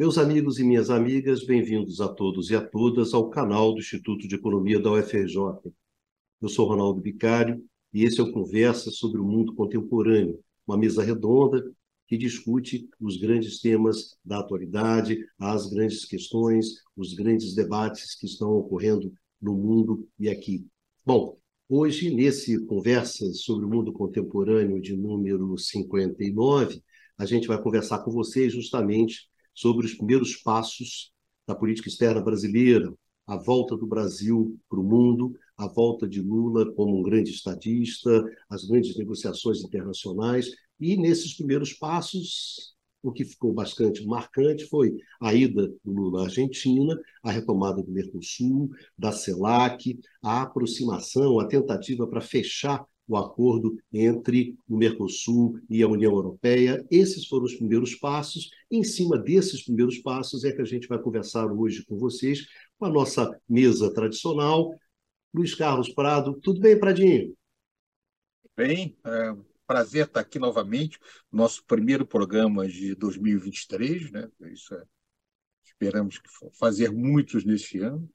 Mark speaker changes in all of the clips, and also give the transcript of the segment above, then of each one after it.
Speaker 1: Meus amigos e minhas amigas, bem-vindos a todos e a todas ao canal do Instituto de Economia da UFRJ. Eu sou Ronaldo Bicário e esse é o Conversa sobre o Mundo Contemporâneo, uma mesa redonda que discute os grandes temas da atualidade, as grandes questões, os grandes debates que estão ocorrendo no mundo e aqui. Bom, hoje, nesse Conversa sobre o Mundo Contemporâneo de número 59, a gente vai conversar com vocês justamente sobre os primeiros passos da política externa brasileira, a volta do Brasil para o mundo, a volta de Lula como um grande estadista, as grandes negociações internacionais. E nesses primeiros passos, o que ficou bastante marcante foi a ida do Lula à Argentina, a retomada do Mercosul, da CELAC, a aproximação, a tentativa para fechar o acordo entre o Mercosul e a União Europeia. Esses foram os primeiros passos. Em cima desses primeiros passos é que a gente vai conversar hoje com vocês, com a nossa mesa tradicional. Luiz Carlos Prado, tudo bem, Pradinho?
Speaker 2: Bem, é, prazer estar aqui novamente, nosso primeiro programa de 2023, né? Isso é, esperamos fazer muitos neste ano.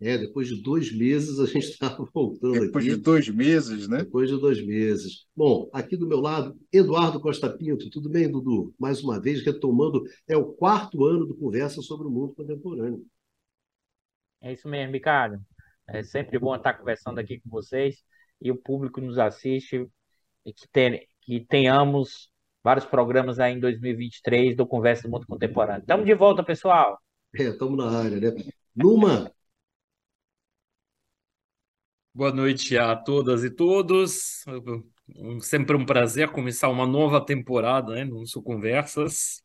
Speaker 1: É, depois de dois meses a gente está voltando
Speaker 2: depois
Speaker 1: aqui.
Speaker 2: Depois de dois meses, né?
Speaker 1: Depois de dois meses. Bom, aqui do meu lado, Eduardo Costa Pinto. Tudo bem, Dudu? Mais uma vez, retomando, é o quarto ano do Conversa sobre o Mundo Contemporâneo.
Speaker 3: É isso mesmo, Ricardo. É sempre bom estar conversando aqui com vocês e o público nos assiste e que, ten, que tenhamos vários programas aí em 2023 do Conversa do Mundo Contemporâneo. Estamos de volta, pessoal.
Speaker 1: É, estamos na área, né? Numa.
Speaker 4: Boa noite a todas e todos. Sempre um prazer começar uma nova temporada né, no Sul Conversas.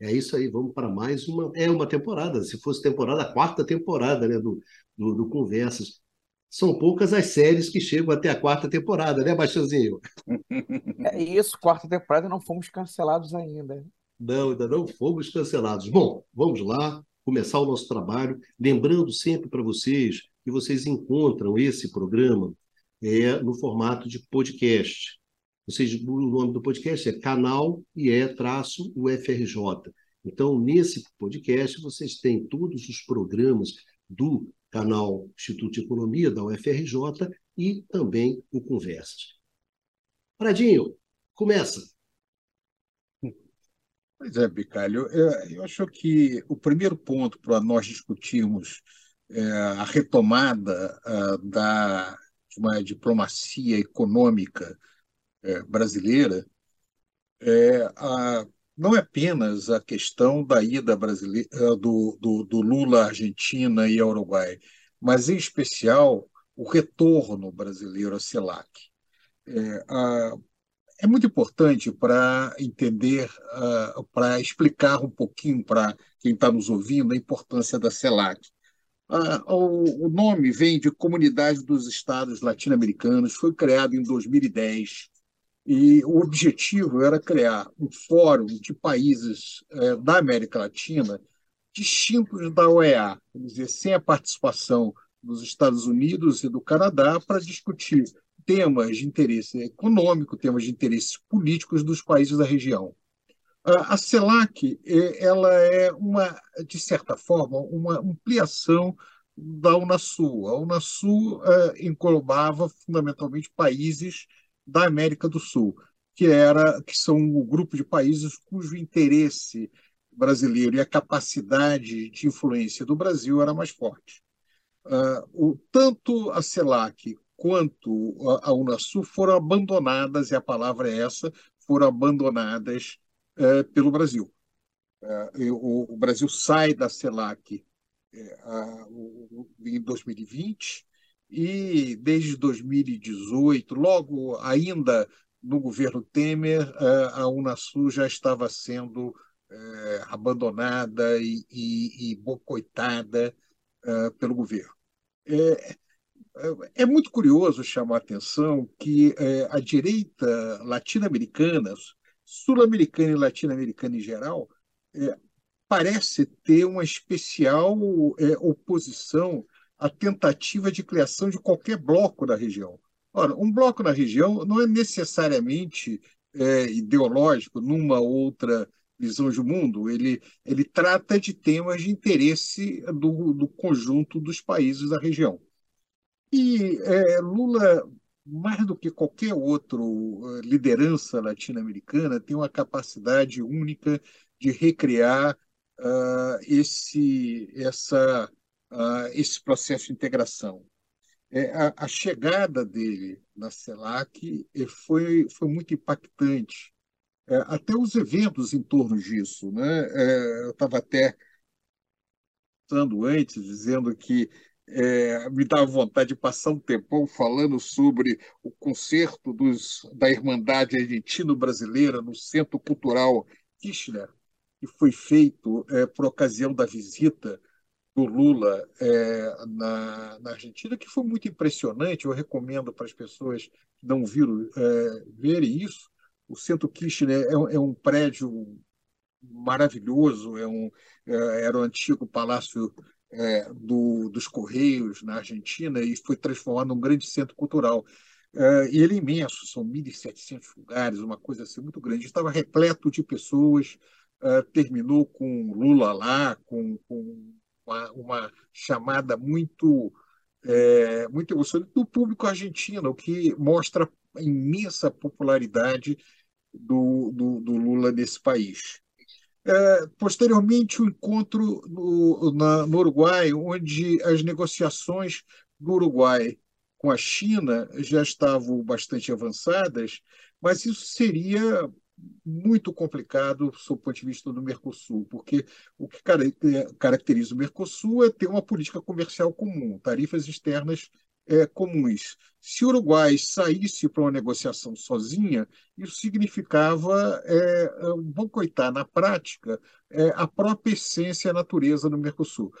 Speaker 1: É isso aí, vamos para mais uma. É uma temporada, se fosse temporada, a quarta temporada né, do, do, do Conversas são poucas as séries que chegam até a quarta temporada, né, Baixãozinho?
Speaker 5: É isso, quarta temporada não fomos cancelados ainda.
Speaker 1: Não, ainda não fomos cancelados. Bom, vamos lá, começar o nosso trabalho. Lembrando sempre para vocês que vocês encontram esse programa é, no formato de podcast. Vocês, o nome do podcast é Canal e é traço UFRJ. Então, nesse podcast, vocês têm todos os programas do canal Instituto de Economia da UFRJ e também o Conversas. Pradinho, começa.
Speaker 2: Pois é, Bicalho, é, eu acho que o primeiro ponto para nós discutirmos a retomada da de uma diplomacia econômica é, brasileira é a não é apenas a questão da ida brasileira, eh, do, do, do Lula à Argentina e ao Uruguai, mas, em especial, o retorno brasileiro à CELAC. É, a, é muito importante para entender, uh, para explicar um pouquinho para quem está nos ouvindo a importância da CELAC. Uh, o, nome vem de Comunidade dos Estados Latino-Americanos, foi criado em 2010 e o objetivo era criar um fórum de países é, da América Latina distintos da OEA, quer dizer, sem a participação dos Estados Unidos e do Canadá, para discutir temas de interesse econômico, temas de interesses políticos dos países da região. A CELAC ela é uma, de certa forma, uma ampliação da Unasul. A Unasul é, englobava fundamentalmente países da América do Sul, que era que são o grupo de países cujo interesse brasileiro e a capacidade de influência do Brasil era mais forte. Uh, o, tanto a CELAC quanto a, a Unasul foram abandonadas, e a palavra é essa, foram abandonadas uh, pelo Brasil. Uh, o, o, Brasil sai da CELAC em 2020 e desde 2018, logo ainda no governo Temer, eh, a Unasul já estava sendo é, abandonada e, e, e boicotada é, pelo governo. É, é, muito curioso chamar a atenção que a direita latino-americana, sul-americana e latino-americana em geral, parece ter uma especial oposição a tentativa de criação de qualquer bloco na região. Ora, um bloco na região não é necessariamente é, ideológico numa outra visão de mundo, ele, ele trata de temas de interesse do, do conjunto dos países da região. E é, Lula, mais do que qualquer outra eh, liderança latino-americana, tem uma capacidade única de recriar uh, esse, essa, uh, esse processo de integração. É, a, a, chegada dele na CELAC eh, foi, foi muito impactante. É, até os eventos em torno disso. Né? É, eu estava até antes, dizendo que é, me dava vontade de passar um tempão falando sobre o concerto dos, da Irmandade Argentino-Brasileira no Centro Cultural Kirchner, que foi feito é, por ocasião da visita do Lula é, na, na, Argentina, que foi muito impressionante. Eu recomendo para as pessoas que não viram é, verem isso. O Centro Kirchner é, é um prédio maravilhoso, é um, é, era o antigo palácio é, do, dos Correios na Argentina e foi transformado num grande centro cultural. É, e ele é imenso, são 1.700 lugares, uma coisa assim muito grande. Estava repleto de pessoas, é, terminou com Lula lá, com, com uma, uma, chamada muito, é, muito emocionante do público argentino, o que mostra a imensa popularidade do, do, do Lula nesse país. É, posteriormente, o encontro no, na, no Uruguai, onde as negociações do Uruguai com a China já estavam bastante avançadas, mas isso seria muito complicado sob o ponto de vista do Mercosul, porque o que caracteriza o Mercosul é ter uma política comercial comum, tarifas externas é, comuns. Se o Uruguai saísse para uma negociação sozinha, isso significava é, boicotar na prática é, a própria essência e a natureza do Mercosul.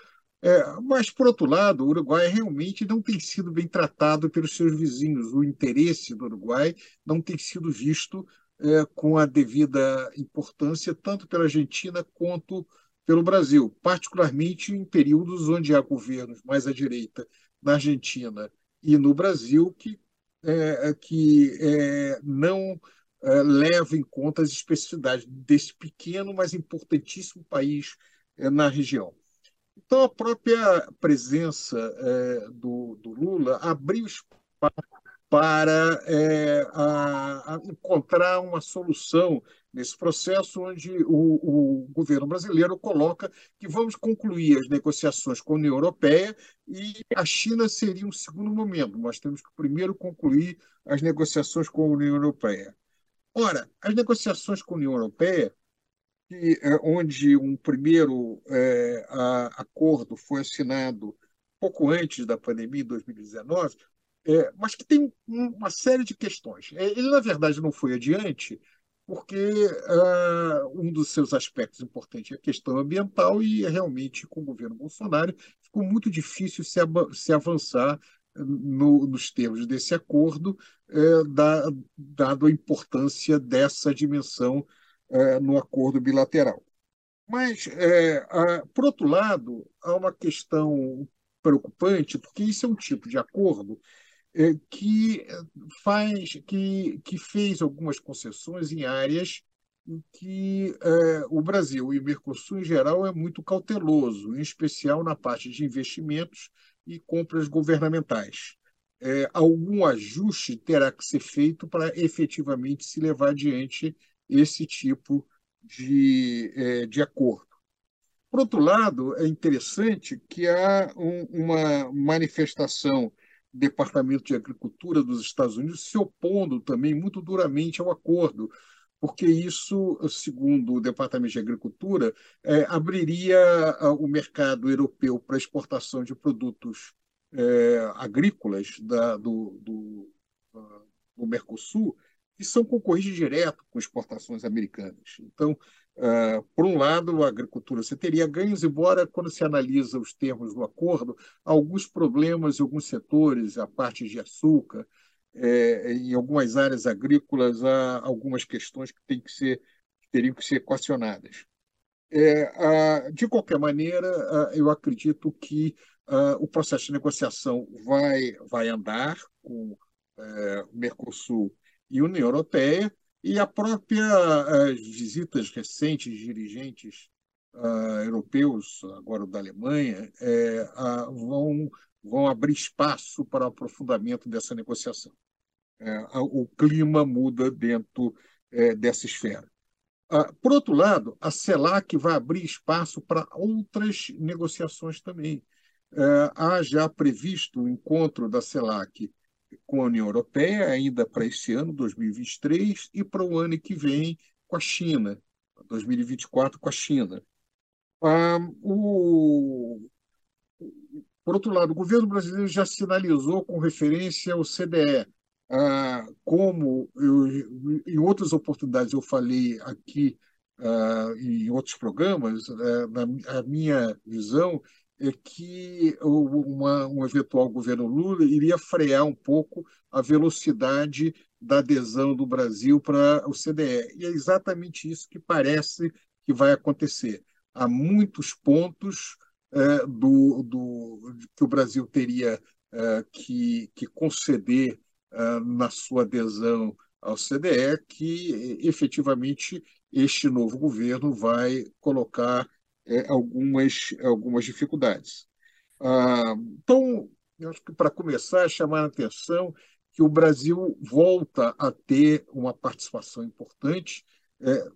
Speaker 2: É, mas, por outro lado, o Uruguai realmente não tem sido bem tratado pelos seus vizinhos. O interesse do Uruguai não tem sido visto é, com a devida importância, tanto pela Argentina quanto pelo Brasil, particularmente em períodos onde há governos mais à direita na Argentina e no Brasil que, é, que é, não é, leva em conta as especificidades desse pequeno, mas importantíssimo país é, na região. Então, a própria presença é, do, do, Lula abriu espaço para é, a, a encontrar uma solução nesse processo onde o, o, governo brasileiro coloca que vamos concluir as negociações com a União Europeia e a China seria um segundo momento. Nós temos que primeiro concluir as negociações com a União Europeia. Ora, as negociações com a União Europeia, que, é, onde um primeiro é, a, acordo foi assinado pouco antes da pandemia, em 2019, é, mas que tem uma série de questões. É, ele, na verdade, não foi adiante, porque uh, um dos seus aspectos importantes é a questão ambiental e realmente com o governo Bolsonaro ficou muito difícil se, se avançar no, nos termos desse acordo, uh, da, dado a importância dessa dimensão uh, no acordo bilateral. Mas, por outro lado, há uma questão preocupante, porque isso é um tipo de acordo que faz que, que fez algumas concessões em áreas em que é, o Brasil e o Mercosul em geral é muito cauteloso, em especial na parte de investimentos e compras governamentais. É, algum ajuste terá que ser feito para efetivamente se levar adiante esse tipo de, é, de acordo. Por outro lado, é interessante que há um, uma manifestação Departamento de Agricultura dos Estados Unidos se opondo também muito duramente ao acordo, porque isso, segundo o Departamento de Agricultura, é, abriria o mercado europeu para exportação de produtos é, agrícolas da, do, do, do Mercosul, que são concorrentes direto com exportações americanas. Então, Uh, por um lado, a agricultura você teria ganhos, embora quando se analisa os termos do acordo, alguns problemas em alguns setores, a parte de açúcar, é, em algumas áreas agrícolas, há algumas questões que, tem que, ser, teriam que ser equacionadas. É, de qualquer maneira, eu acredito que o processo de negociação vai, vai andar com é, o Mercosul e União Europeia, E a própria as visitas recentes de dirigentes uh, europeus, agora da Alemanha, é, vão, vão abrir espaço para o aprofundamento dessa negociação. É, o clima muda dentro é, dessa esfera. Uh, por outro lado, a CELAC vai abrir espaço para outras negociações também. Há já previsto o encontro da CELAC com a União Europeia, ainda para esse ano, 2023, e para o ano que vem com a China, 2024 com a China. Uh, o... Por outro lado, o governo brasileiro já sinalizou com referência ao CDE, ah, como eu, em outras oportunidades eu falei aqui ah, em outros programas, ah, na, minha visão que uma, um eventual governo Lula iria frear um pouco a velocidade da adesão do Brasil para o CDE. E é exatamente isso que parece que vai acontecer. Há muitos pontos é, do, do, que o Brasil teria é, que, que conceder na sua adesão ao CDE, que efetivamente este novo governo vai colocar é, algumas, algumas dificuldades. Ah, então, acho que para começar, chamar a atenção que o Brasil volta a ter uma participação importante é,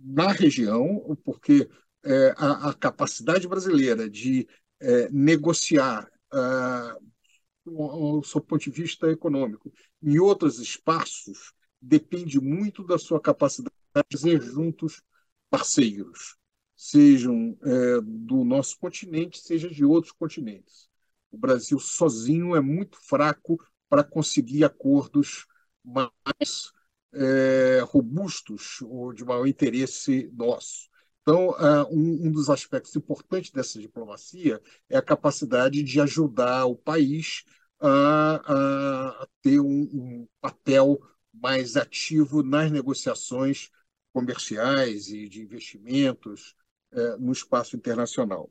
Speaker 2: na região, porque é, a, a, capacidade brasileira de é, negociar ah, do seu ponto de vista econômico. Em outros espaços, depende muito da sua capacidade de ser juntos parceiros, sejam é, do nosso continente, seja de outros continentes. O Brasil sozinho é muito fraco para conseguir acordos mais é, robustos ou de maior interesse nosso. Então, um, um, dos aspectos importantes dessa diplomacia é a capacidade de ajudar o país a, a ter um, um, papel mais ativo nas negociações comerciais e de investimentos uh, no espaço internacional.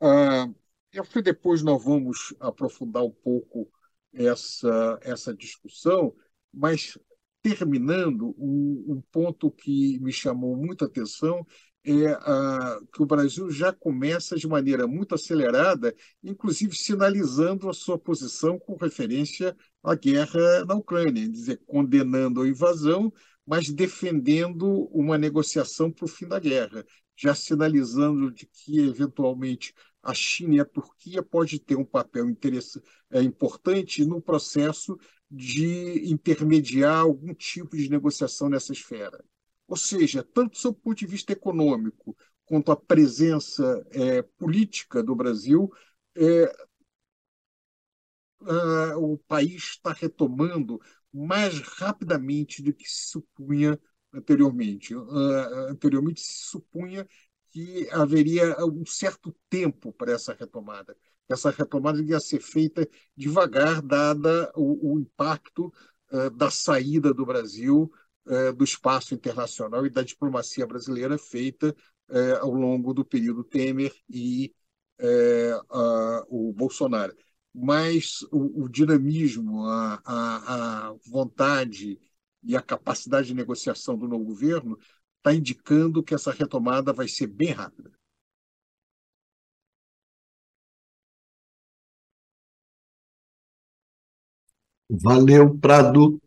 Speaker 2: Uh, eu acho que depois nós vamos aprofundar um pouco essa, essa discussão, mas terminando, um, um ponto que me chamou muita atenção é, a, que o Brasil já começa de maneira muito acelerada, inclusive sinalizando a sua posição com referência à guerra na Ucrânia, dizer, condenando a invasão, mas defendendo uma negociação para o fim da guerra, já sinalizando de que, eventualmente, a China e a Turquia pode ter um papel é, importante no processo de intermediar algum tipo de negociação nessa esfera. Ou seja, tanto do ponto de vista econômico quanto a presença é, política do Brasil, é, a, o país está retomando mais rapidamente do que se supunha anteriormente. Uh, anteriormente se supunha que haveria um certo tempo para essa retomada. Essa retomada ia ser feita devagar, dada o, o impacto uh, da saída do Brasil é, do espaço internacional e da diplomacia brasileira feita é, ao longo do período Temer e o Bolsonaro. Mas o, o dinamismo, a, a, a, vontade e a capacidade de negociação do novo governo está indicando que essa retomada vai ser bem rápida.
Speaker 1: Valeu, Prado.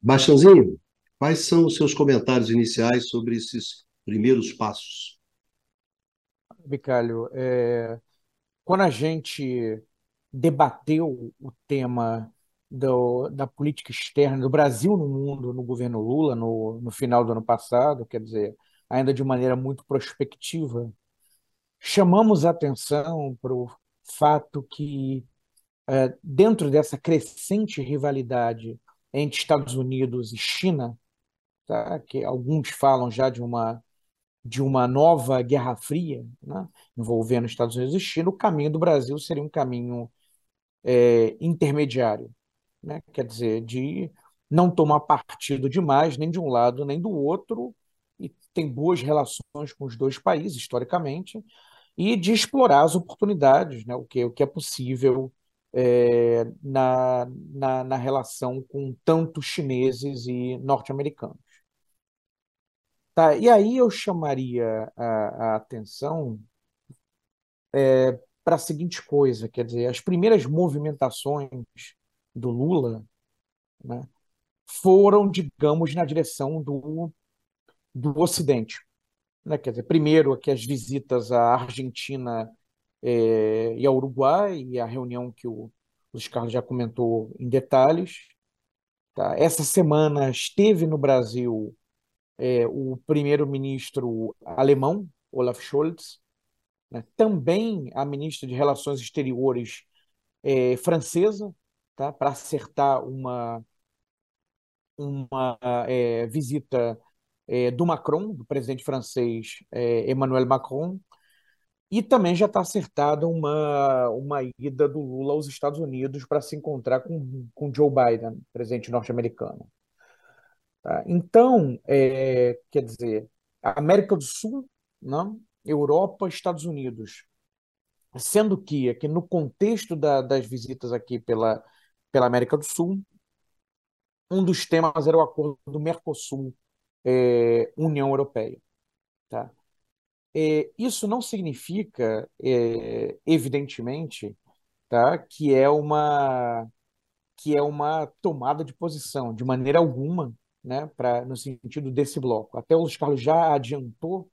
Speaker 1: Baixãozinho, quais são os seus comentários iniciais sobre esses primeiros passos?
Speaker 5: Bicalho, é, quando a gente debateu o tema do, da política externa do Brasil no mundo, no governo Lula, no, no final do ano passado, quer dizer, ainda de maneira muito prospectiva, chamamos a atenção para o fato que, é, dentro dessa crescente rivalidade entre Estados Unidos e China, tá? que alguns falam já de uma de uma nova Guerra Fria, né? envolvendo Estados Unidos e China, o caminho do Brasil seria um caminho é, intermediário, né? quer dizer, de não tomar partido demais, nem de um lado nem do outro, e tem boas relações com os dois países, historicamente, e de explorar as oportunidades, né? o, que, o que é possível é, na, na, na relação com tanto chineses e norte-americanos. Tá, e aí eu chamaria a, a atenção é, para a seguinte coisa, quer dizer, as primeiras movimentações do Lula, né, foram, digamos, na direção do, do Ocidente. Né? Quer dizer, primeiro aqui as visitas à Argentina é, e ao Uruguai, e a reunião que o Luiz Carlos já comentou em detalhes. Tá? Essa semana esteve no Brasil é, o primeiro-ministro alemão, Olaf Scholz, né? também a ministra de Relações Exteriores é, francesa, tá? para acertar uma, uma é, visita é, do Macron, do presidente francês é, Emmanuel Macron, e também já está acertada uma, uma ida do Lula aos Estados Unidos para se encontrar com, com Joe Biden, presidente norte-americano. Tá? Então, é, quer dizer, América do Sul, não? Né? Europa, Estados Unidos. Sendo que, aqui no contexto da, das visitas aqui pela, pela América do Sul, um dos temas era o acordo do Mercosul, é, Europeia. Tá? É, isso não significa, é, evidentemente, tá, que é uma que é uma tomada de posição, de maneira alguma, né, pra, no sentido desse bloco. Até o Luiz Carlos já adiantou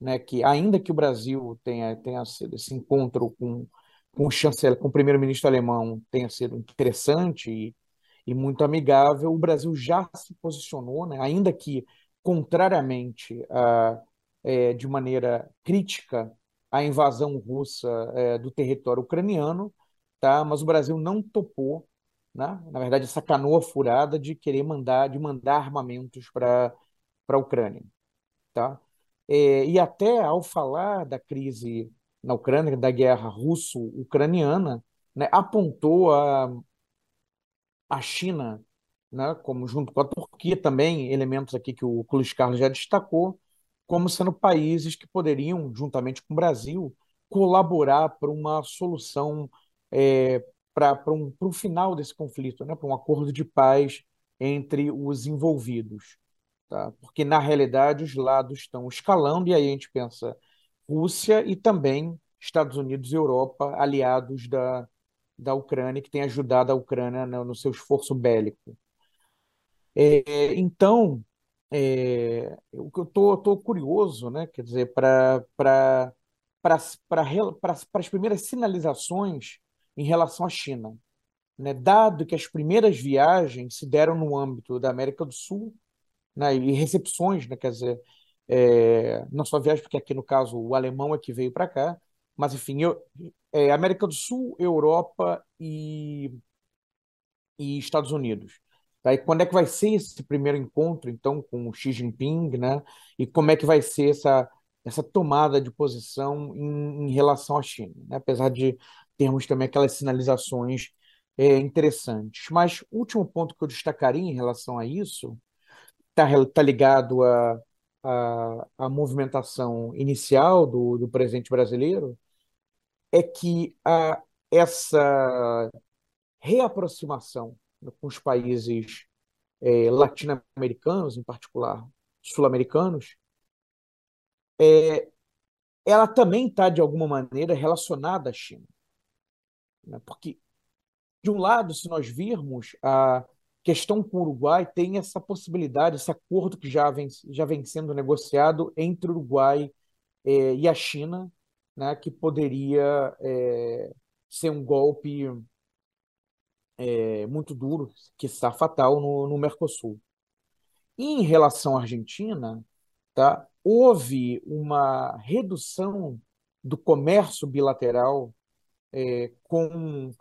Speaker 5: né, que, ainda que o Brasil tenha, tenha esse encontro com, com o chanceler, com o primeiro-ministro alemão tenha sido interessante e, e muito amigável, o Brasil já se posicionou, né, ainda que contrariamente a, é, de maneira crítica à invasão russa é, do território ucraniano, tá? mas o Brasil não topou né? na verdade, essa canoa furada de querer mandar, de mandar armamentos para a Ucrânia. Tá? É, e até ao falar da crise na Ucrânia, da guerra russo-ucraniana, né, apontou a, a China, né, como junto com a Turquia também, elementos aqui que o Luiz Carlos já destacou, como sendo países que poderiam, juntamente com o Brasil, colaborar para uma solução é, para um, um final desse conflito, né, para um acordo de paz entre os envolvidos. Tá? Porque, na realidade, os lados estão escalando, e aí a gente pensa Rússia e também Estados Unidos e Europa, aliados da, da Ucrânia, que tem ajudado a Ucrânia no, no seu esforço bélico. É, então, é, eu tô curioso, né? Quer dizer, para para as primeiras sinalizações em relação à China. Né? Dado que as primeiras viagens se deram no âmbito da América do Sul, né? e recepções, né? quer dizer, é, não só viagem, porque aqui no caso o alemão é que veio para cá, mas enfim, eu, é, América do Sul, Europa e, e Estados Unidos. Tá? E quando é que vai ser esse primeiro encontro, então, com o Xi Jinping, né? E como é que vai ser essa, essa tomada de posição em, em relação à China, né? Apesar de termos também aquelas sinalizações é, interessantes. Mas último ponto que eu destacaria em relação a isso está tá ligado a, a, a, movimentação inicial do, do presidente brasileiro, é que a, essa reaproximação com os países é, latino-americanos, em particular sul-americanos, é, ela também está, de alguma maneira, relacionada à China. Né? Porque, de um lado, se nós virmos a questão com o Uruguai, tem essa possibilidade, esse acordo que já vem, já vem sendo negociado entre o Uruguai é, e a China, né, que poderia é, ser um golpe é, muito duro, que está fatal no, no Mercosul. Em relação à Argentina, tá, houve uma redução do comércio bilateral é, com,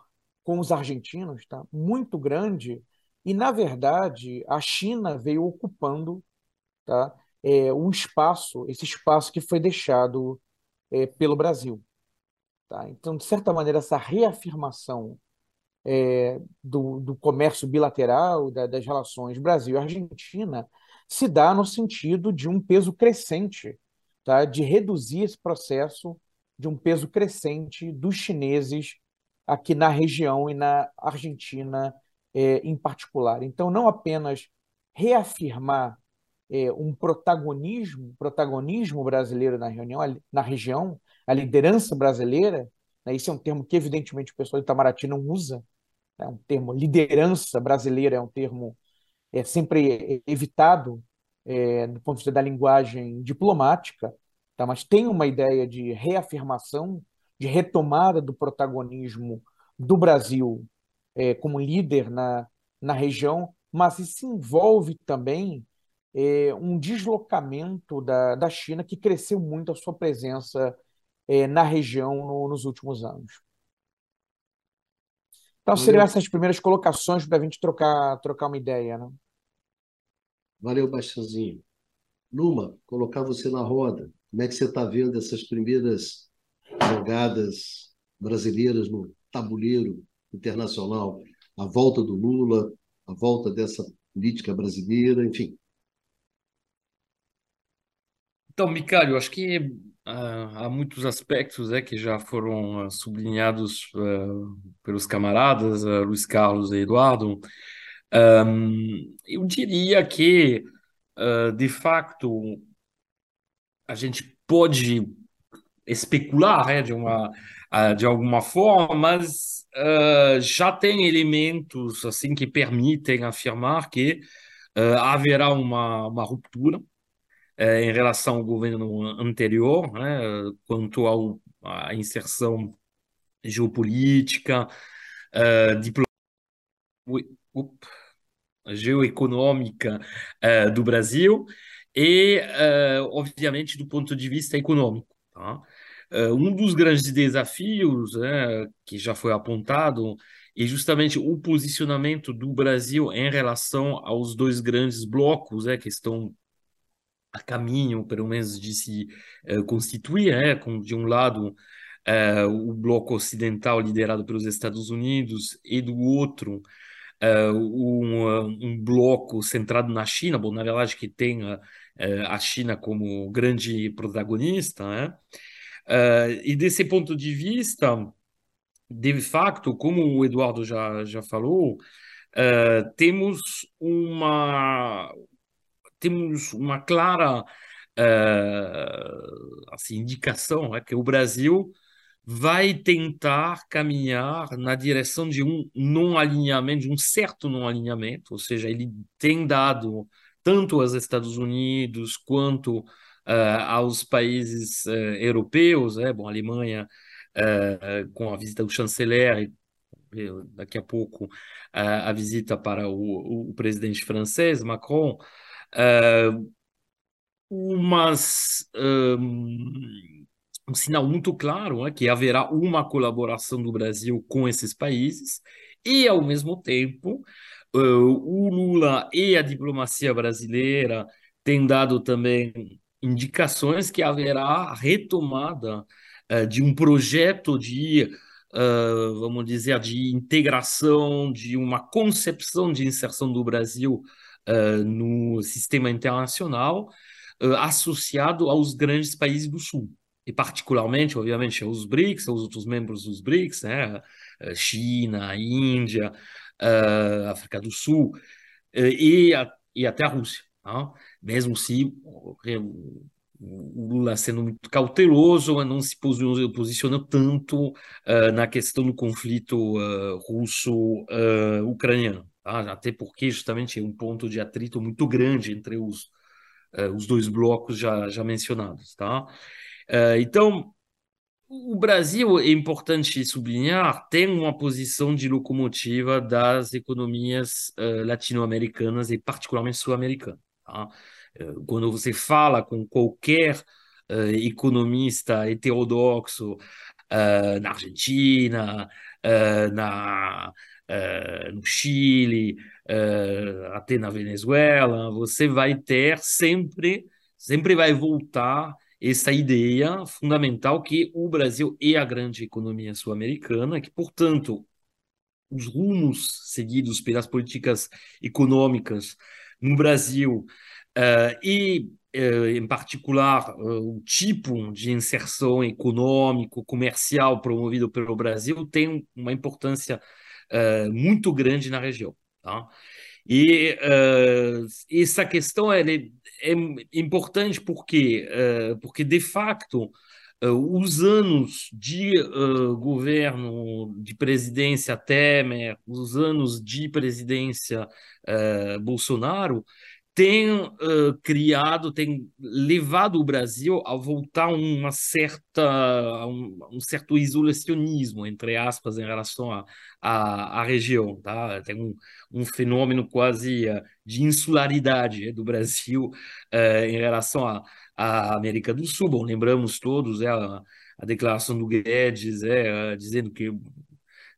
Speaker 5: com os argentinos tá, muito grande, e, na verdade, a China veio ocupando tá, é, um espaço, esse espaço que foi deixado é, pelo Brasil. Tá? Então, de certa maneira, essa reafirmação é, do, do comércio bilateral, da, das relações Brasil e Argentina, se dá no sentido de um peso crescente, tá? de reduzir esse processo de um peso crescente dos chineses aqui na região e na Argentina é, em particular. Então, não apenas reafirmar é, um protagonismo, protagonismo brasileiro na, reunião, na região, a liderança brasileira, né, esse é um termo que, evidentemente, o pessoal de Itamaraty não usa, é um termo liderança brasileira, é um termo é sempre evitado é, do ponto de vista da linguagem diplomática, tá? mas tem uma ideia de reafirmação, de retomada do protagonismo do Brasil é, como líder na, na região, mas isso envolve também é, um deslocamento da, da China que cresceu muito a sua presença é, na região no, nos últimos anos. Então, seriam essas primeiras colocações para a gente trocar, trocar uma ideia. Né?
Speaker 1: Valeu, Bastiãozinho. Numa, colocar você na roda. Como é que você está vendo essas primeiras jogadas brasileiras no tabuleiro internacional? A volta do Lula, a volta dessa política brasileira, enfim.
Speaker 4: Então, Micário, acho que uh, há muitos aspectos é, que já foram uh, sublinhados uh, pelos camaradas, Luiz Carlos e Eduardo. Um, eu diria que, de facto, a gente pode especular né, de, uma, de alguma forma, mas já tem elementos assim que permitem afirmar que haverá uma, uma ruptura eh, em relação ao governo anterior, né, quanto ao, à inserção geopolítica, uh, geoeconômica uh, do Brasil e, uh, obviamente, do ponto de vista econômico. Tá? Um dos grandes desafios né, que já foi apontado é justamente o posicionamento do Brasil em relação aos dois grandes blocos né, que estão a caminho, pelo menos, de se uh, constituir, né? com, de um lado, uh, o bloco ocidental liderado pelos Estados Unidos e do outro, um, um, bloco centrado na China, bom, na verdade que tem a China como grande protagonista, né? E desse ponto de vista, de facto, como o Eduardo já, já falou, temos uma, temos uma clara uh, assim, indicação é que o Brasil vai tentar caminhar na direção de um não alinhamento, de um certo não alinhamento, ou seja, ele tem dado tanto aos Estados Unidos quanto uh, aos países uh, europeus, é bom, a Alemanha uh, com a visita do chanceler daqui a pouco a visita para o, o presidente francês Macron umas, um, um, sinal muito claro é que haverá uma colaboração do Brasil com esses países e, ao mesmo tempo, uh, o Lula e a diplomacia brasileira têm dado também indicações que haverá retomada uh, de um projeto de Uh, vamos dizer, de integração, de uma concepção de inserção do Brasil uh, no sistema internacional associado aos grandes países do Sul. E particularmente, obviamente, aos BRICS, aos outros membros dos BRICS, né? China, Índia, África do Sul e, a, e até a Rússia. Tá? Mesmo se o Lula sendo muito cauteloso, não se posiciona tanto uh, na questão do conflito uh, russo-ucraniano. Tá? Até porque justamente é um ponto de atrito muito grande entre os, uh, os dois blocos já, já mencionados. Tá? Então, o Brasil, é importante sublinhar, tem uma posição de locomotiva das economias latino-americanas e particularmente sul-americanas. Tá? quando você fala com qualquer economista heterodoxo na Argentina, na uh, no Chile, uh, até na Venezuela, você vai ter sempre, sempre vai voltar essa ideia fundamental que o Brasil é a grande economia sul-americana, que, portanto, os rumos seguidos pelas políticas econômicas no Brasil uh, e em particular, o tipo de inserção econômico, comercial promovido pelo Brasil tem uma importância muito grande na região. Tá? E uh, essa questão é, é importante porque, uh, porque de facto, uh, os anos de governo, de presidência Temer, os anos de presidência Bolsonaro, tem uh, criado, tem levado o Brasil a voltar a uma certa, um, um, certo isolacionismo, entre aspas, em relação à região. Tá? Tem um, um fenômeno quase uh, de insularidade eh, do Brasil uh, em relação à, América do Sul. Bom, lembramos todos é, a, a declaração do Guedes é, dizendo que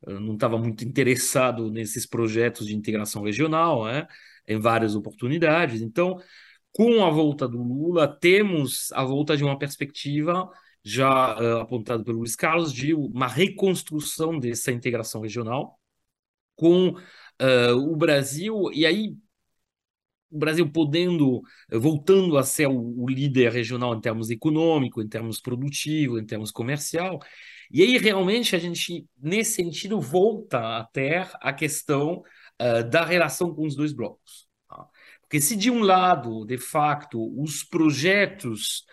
Speaker 4: não estava muito interessado nesses projetos de integração regional, é? Em várias oportunidades. Então, com a volta do Lula, temos a volta de uma perspectiva já uh, apontada pelo Luiz Carlos de uma reconstrução dessa integração regional com uh, o Brasil e aí o Brasil podendo voltando a ser o, o líder regional em termos econômico, em termos produtivo, em termos comercial. E aí realmente a gente nesse sentido volta a ter a questão uh, da relação com os dois blocos. Tá? Porque se de um lado, de facto, os projetos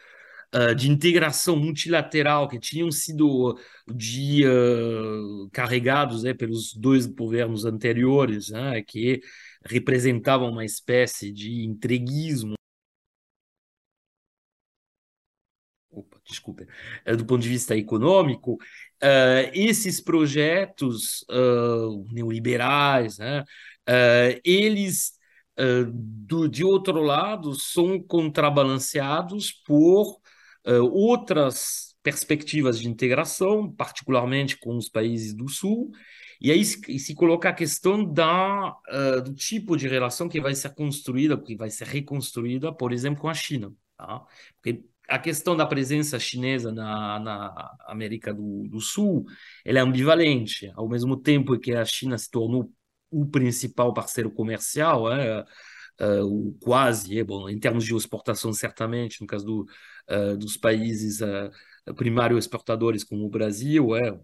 Speaker 4: uh, de integração multilateral que tinham sido de, uh, carregados né, pelos dois governos anteriores, né, que representavam uma espécie de entreguismo desculpa, do ponto de vista econômico, Uh, esses projetos uh, neoliberais, né, uh, eles, do, de outro lado, são contrabalanceados por outras perspectivas de integração, particularmente com os países do Sul, e aí se, se coloca a questão da, do tipo de relação que vai ser construída, que vai ser reconstruída, por exemplo, com a China. Tá? Porque a questão da presença chinesa na, na América do, do, Sul ela é ambivalente. Ao mesmo tempo que a China se tornou o principal parceiro comercial, é, é, o quase, é, bom, em termos de exportação, certamente, no caso do, é, dos países é, primários exportadores como o Brasil, é,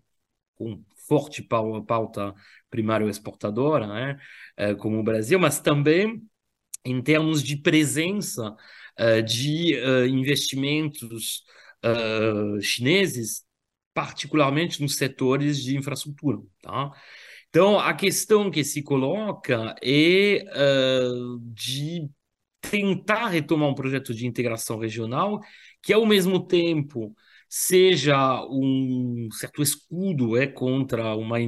Speaker 4: com forte pauta primário exportadora, né, é, como o Brasil, mas também em termos de presença uh, de uh, investimentos uh, chineses, particularmente nos setores de infraestrutura. Tá? Então, a questão que se coloca é de tentar retomar um projeto de integração regional que, ao mesmo tempo, seja um certo escudo é, contra uma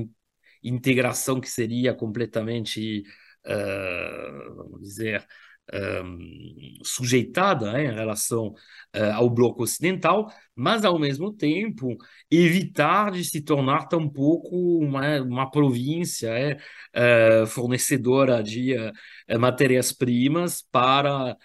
Speaker 4: integração que seria completamente, uh, vamos dizer, um, sujeitada né, em relação uh, ao bloco ocidental, mas ao mesmo tempo evitar de se tornar tampouco uma, uma província é, uh, fornecedora de uh, matérias-primas para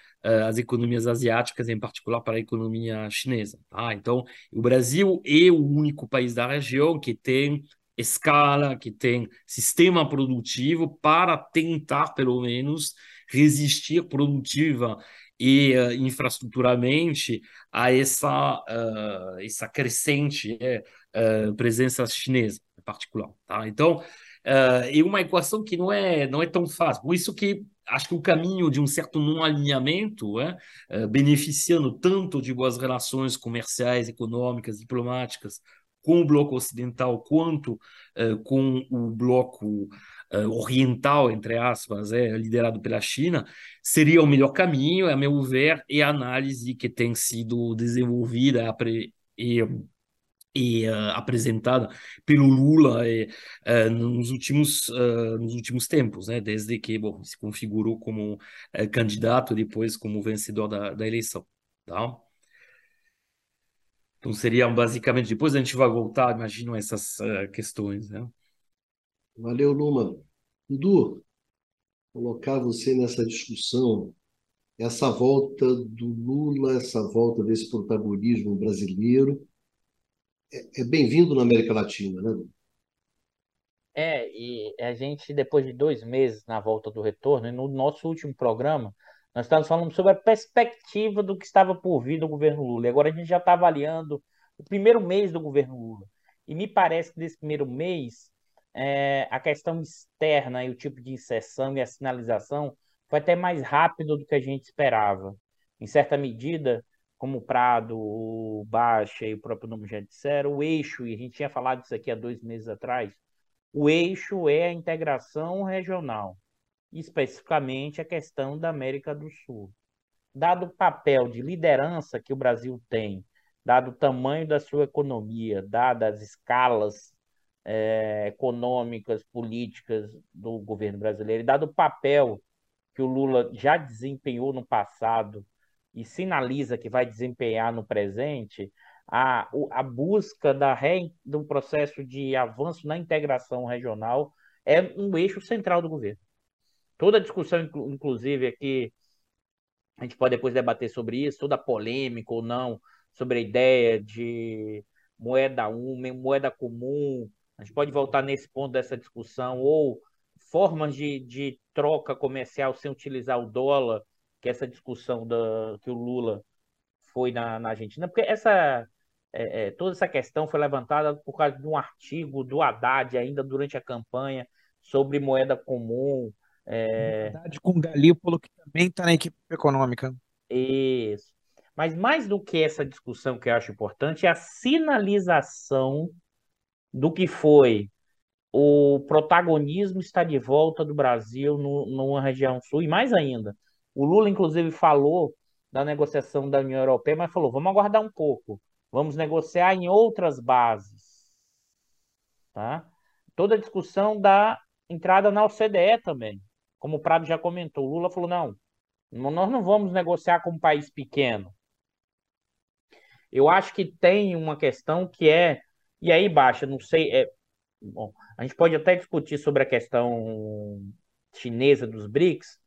Speaker 4: as economias asiáticas, em particular para a economia chinesa. Tá? Então, o Brasil é o único país da região que tem escala, que tem sistema produtivo para tentar, pelo menos, resistir produtiva e uh, infraestruturalmente a essa, uh, essa crescente uh, presença chinesa, em particular. Tá? Então, é uma equação que não é, não é tão fácil. Por isso que acho que o caminho de um certo não alinhamento, é, beneficiando tanto de boas relações comerciais, econômicas, diplomáticas com o bloco ocidental quanto com o bloco oriental, entre aspas, é, liderado pela China, seria o melhor caminho, a meu ver, e a análise que tem sido desenvolvida e, e uh, apresentada pelo Lula uh, nos, últimos, uh, nos últimos tempos, né? desde que bom, se configurou como candidato, depois como vencedor da, da eleição. Tá? Então seria basicamente, depois a gente vai voltar, imagino, essas questões. Né?
Speaker 1: Valeu, Luma. Dudu, colocar você nessa discussão, essa volta do Lula, essa volta desse protagonismo brasileiro, é, é bem-vindo na América Latina, né, Dudu?
Speaker 3: É, e a gente, depois de dois meses na volta do retorno, e no nosso último programa, Nós estamos falando sobre a perspectiva do que estava por vir do governo Lula. E agora a gente já está avaliando o primeiro mês do governo Lula. E me parece que nesse primeiro mês, é, a questão externa e o tipo de inserção e a sinalização foi até mais rápido do que a gente esperava. Em certa medida, como o Prado, o Baixa e o próprio nome já disseram, o eixo, e a gente tinha falado isso aqui há dois meses atrás, o eixo é a integração regional especificamente a questão da América do Sul. Dado o papel de liderança que o Brasil tem, dado o tamanho da sua economia, dadas as escalas é, econômicas, políticas do governo brasileiro, e dado o papel que o Lula já desempenhou no passado e sinaliza que vai desempenhar no presente, a, a busca da re, do processo de avanço na integração regional é um eixo central do governo. Toda a discussão, inclusive, aqui, a gente pode depois debater sobre isso, toda polêmica ou não, sobre a ideia de moeda única, moeda comum, a gente pode voltar nesse ponto dessa discussão, ou formas de, de troca comercial sem utilizar o dólar, que é essa discussão da, que o Lula foi na, na Argentina, porque essa, é, é, toda essa questão foi levantada por causa de um artigo do Haddad, ainda durante a campanha, sobre moeda comum,
Speaker 5: é... Verdade, com Galípolo, que também está na equipe econômica.
Speaker 3: Isso. Mas mais do que essa discussão que eu acho importante é a sinalização do que foi o protagonismo está de volta do Brasil no, numa região sul, e mais ainda, o Lula, inclusive, falou da negociação da União Europeia, mas falou: vamos aguardar um pouco, vamos negociar em outras bases. Tá? Toda a discussão da entrada na OCDE também como o Prado já comentou, o Lula falou: não, nós não vamos negociar com um país pequeno. Eu acho que tem uma questão que é. E aí, Baixa, não sei. É, bom, a gente pode até discutir sobre a questão chinesa dos BRICS.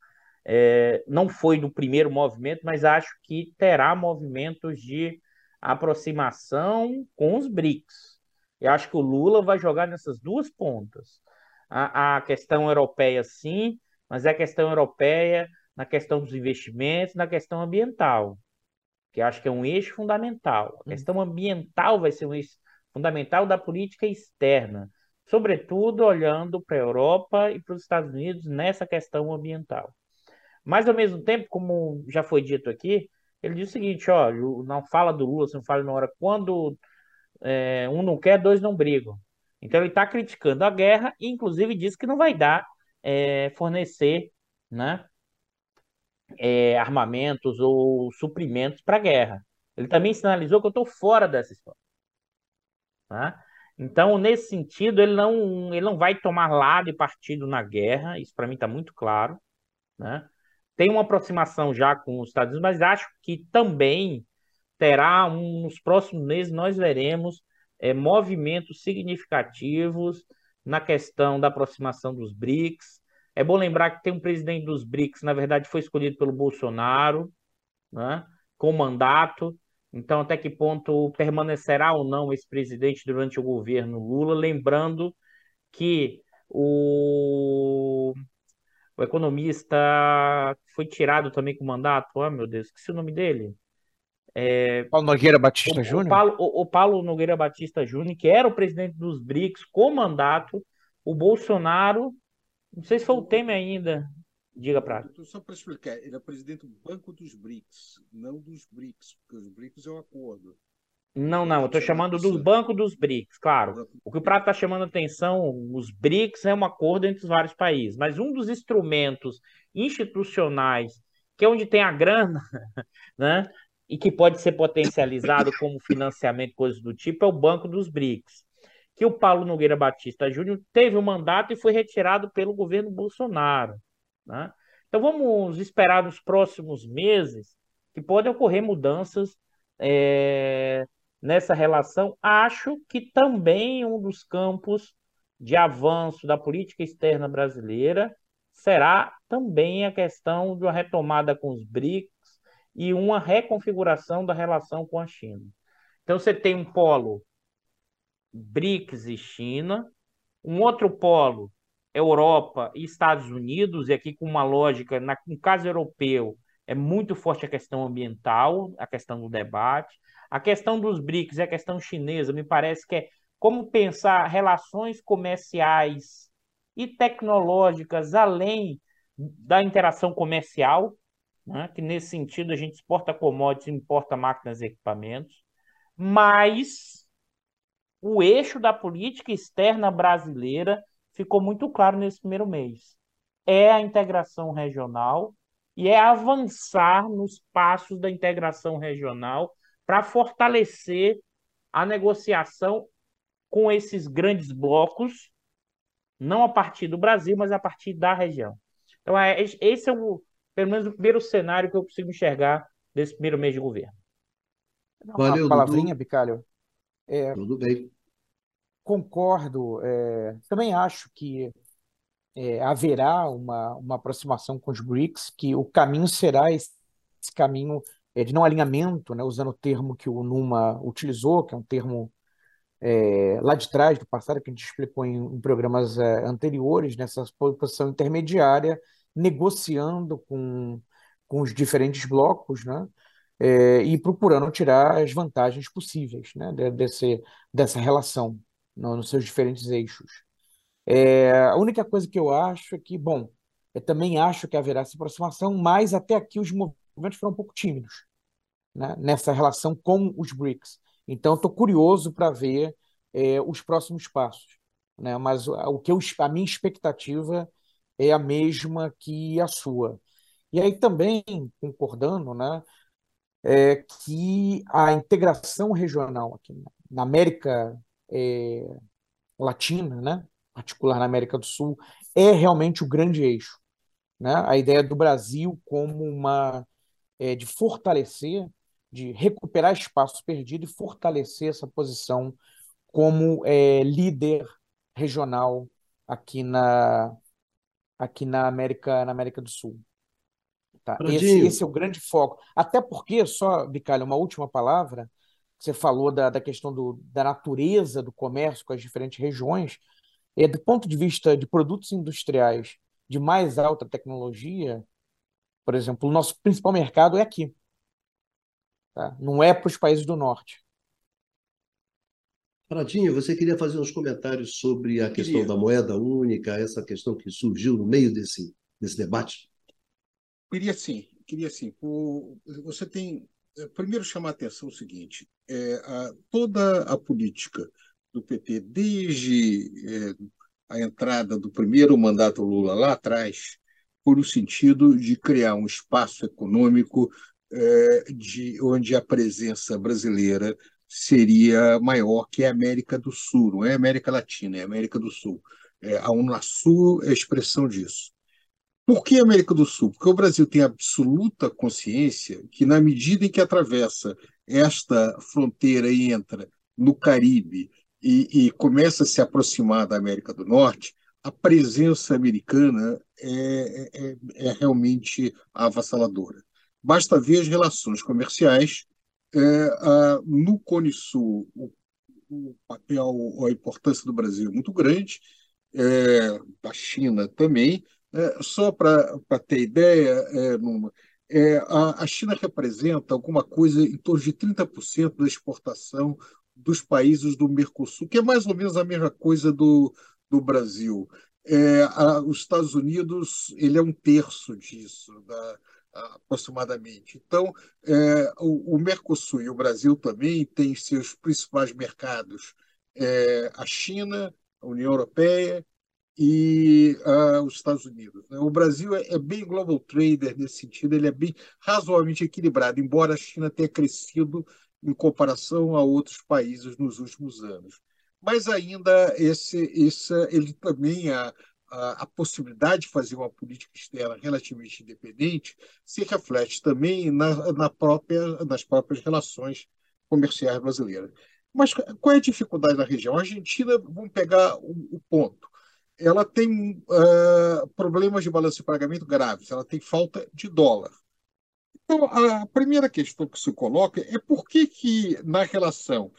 Speaker 3: É, não foi do primeiro movimento, mas acho que terá movimentos de aproximação com os BRICS. Eu acho que o Lula vai jogar nessas duas pontas. A, a questão europeia, sim, mas é a questão europeia, na questão dos investimentos, na questão ambiental, que acho que é um eixo fundamental. A questão ambiental vai ser um eixo fundamental da política externa, sobretudo olhando para a Europa e para os Estados Unidos nessa questão ambiental. Mas, ao mesmo tempo, como já foi dito aqui, ele diz o seguinte: ó, não fala do Lula, não fala na hora, quando é, um não quer, dois não brigam. Então, ele está criticando a guerra e, inclusive, diz que não vai dar é, fornecer né, é, armamentos ou suprimentos para a guerra. Ele também sinalizou que eu estou fora dessa história. Tá? Então, nesse sentido, ele não, ele não vai tomar lado e partido na guerra, isso para mim está muito claro. Né? Tem uma aproximação já com os Estados Unidos, mas acho que também terá, um, nos próximos meses, nós veremos é, movimentos significativos na questão da aproximação dos BRICS. É bom lembrar que tem um presidente dos BRICS, na verdade, foi escolhido pelo Bolsonaro, né, com mandato. Então, até que ponto permanecerá ou não esse presidente durante o governo Lula? Lembrando que o, o economista foi tirado também com mandato. Oh, meu Deus, esqueci o nome dele.
Speaker 5: É, Paulo Nogueira Batista Júnior?
Speaker 3: O Paulo, o, o Paulo Nogueira Batista Júnior, que era o presidente dos BRICS com mandato, o Bolsonaro, não sei se foi o Temer ainda, diga para.
Speaker 2: Só para explicar, ele é presidente do Banco dos BRICS, não dos BRICS, porque os BRICS é um acordo.
Speaker 3: Não, não, eu estou chamando dos bancos dos BRICS, claro. O que o Prato está chamando atenção, os BRICS é um acordo entre os vários países, mas um dos instrumentos institucionais, que é onde tem a grana, né, e que pode ser potencializado como financiamento, coisas do tipo, é o Banco dos BRICS, que o Paulo Nogueira Batista Júnior teve um mandato e foi retirado pelo governo Bolsonaro. Né? Então vamos esperar nos próximos meses que podem ocorrer mudanças é, nessa relação. Acho que também um dos campos de avanço da política externa brasileira será também a questão de uma retomada com os BRICS, e uma reconfiguração da relação com a China. Então você tem um polo BRICS e China, um outro polo Europa e Estados Unidos, e aqui com uma lógica, na, no caso europeu, é muito forte a questão ambiental, a questão do debate. A questão dos BRICS é a questão chinesa, me parece que é como pensar relações comerciais e tecnológicas além da interação comercial, né? que nesse sentido a gente exporta commodities, importa máquinas e equipamentos, mas o eixo da política externa brasileira ficou muito claro nesse primeiro mês. É a integração regional e é avançar nos passos da integração regional para fortalecer a negociação com esses grandes blocos, não a partir do Brasil, mas a partir da região. Então, é, esse é o, pelo menos o primeiro cenário que eu consigo enxergar desse primeiro mês de governo.
Speaker 5: Valeu, Uma palavrinha, Dudu. Bicalho.
Speaker 1: É, Tudo bem.
Speaker 5: Concordo. É, também acho que é, haverá uma, uma aproximação com os BRICS, que o caminho será esse, esse caminho é, de não alinhamento, né, usando o termo que o Numa utilizou, que é um termo é, lá de trás, do passado, que a gente explicou em, em programas é, anteriores, nessa posição intermediária, negociando com, com os diferentes blocos, né? É, e procurando tirar as vantagens possíveis né, desse, dessa relação nos seus diferentes eixos. É, a única coisa que eu acho é que, bom, eu também acho que haverá essa aproximação, mas até aqui os movimentos foram um pouco tímidos né, nessa relação com os BRICS. Então, estou curioso para ver é, os próximos passos. Né? Mas o que eu, a minha expectativa é a mesma que a sua. E aí também, concordando, né, é que a integração regional aqui na América é, Latina, né, particular na América do Sul, é realmente o grande eixo. Né? A ideia do Brasil como uma é, de fortalecer, de recuperar espaço perdido e fortalecer essa posição como é, líder regional aqui na, aqui na América, na América do Sul. Tá? Esse, esse, é o grande foco. Até porque, só, Bicalho, uma última palavra, você falou da, da questão do, da natureza do comércio com as diferentes regiões, é, do ponto de vista de produtos industriais de mais alta tecnologia, por exemplo, o nosso principal mercado é aqui. Tá? Não é para os países do norte.
Speaker 1: Pradinho, você queria fazer uns comentários sobre a questão queria. da moeda única, essa questão que surgiu no meio desse, desse debate?
Speaker 2: Queria sim, queria sim. O, você tem. Eh, primeiro, chamar a atenção o seguinte: é, a, toda a política do PT, desde é, a entrada do primeiro mandato Lula lá atrás, foi no sentido de criar um espaço econômico é, de, onde a presença brasileira seria maior que a América do Sul, não é América Latina, é América do Sul. É, a Unasul é a expressão disso. Por que América do Sul? Porque o Brasil tem absoluta consciência que, na medida em que atravessa esta fronteira e entra no Caribe e, e começa a se aproximar da América do Norte, a presença americana é, é, é realmente avassaladora. Basta ver as relações comerciais é, a, no Cone Sul, o, o, papel, a importância do Brasil é muito grande, é, da China também. É, só para ter ideia, é, Numa, é, a, a China representa alguma coisa em torno de 30% da exportação dos países do Mercosul, que é mais ou menos a mesma coisa do, do Brasil. É, a, os Estados Unidos ele é um terço disso, da, aproximadamente. Então, é, o, o, Mercosul e o Brasil também têm seus principais mercados: é, a China, a União Europeia e uh, os Estados Unidos. Né? O Brasil é, é, bem global trader nesse sentido, ele é bem razoavelmente equilibrado, embora a China tenha crescido em comparação a outros países nos últimos anos. Mas ainda esse, esse ele também a, a, a, possibilidade de fazer uma política externa relativamente independente se reflete também na, na própria, nas próprias relações comerciais brasileiras. Mas qual é a dificuldade da região? A Argentina, vamos pegar o, o ponto, ela tem uh, problemas de balanço de pagamento graves, ela tem falta de dólar. Então, a primeira questão que se coloca é por que, que na relação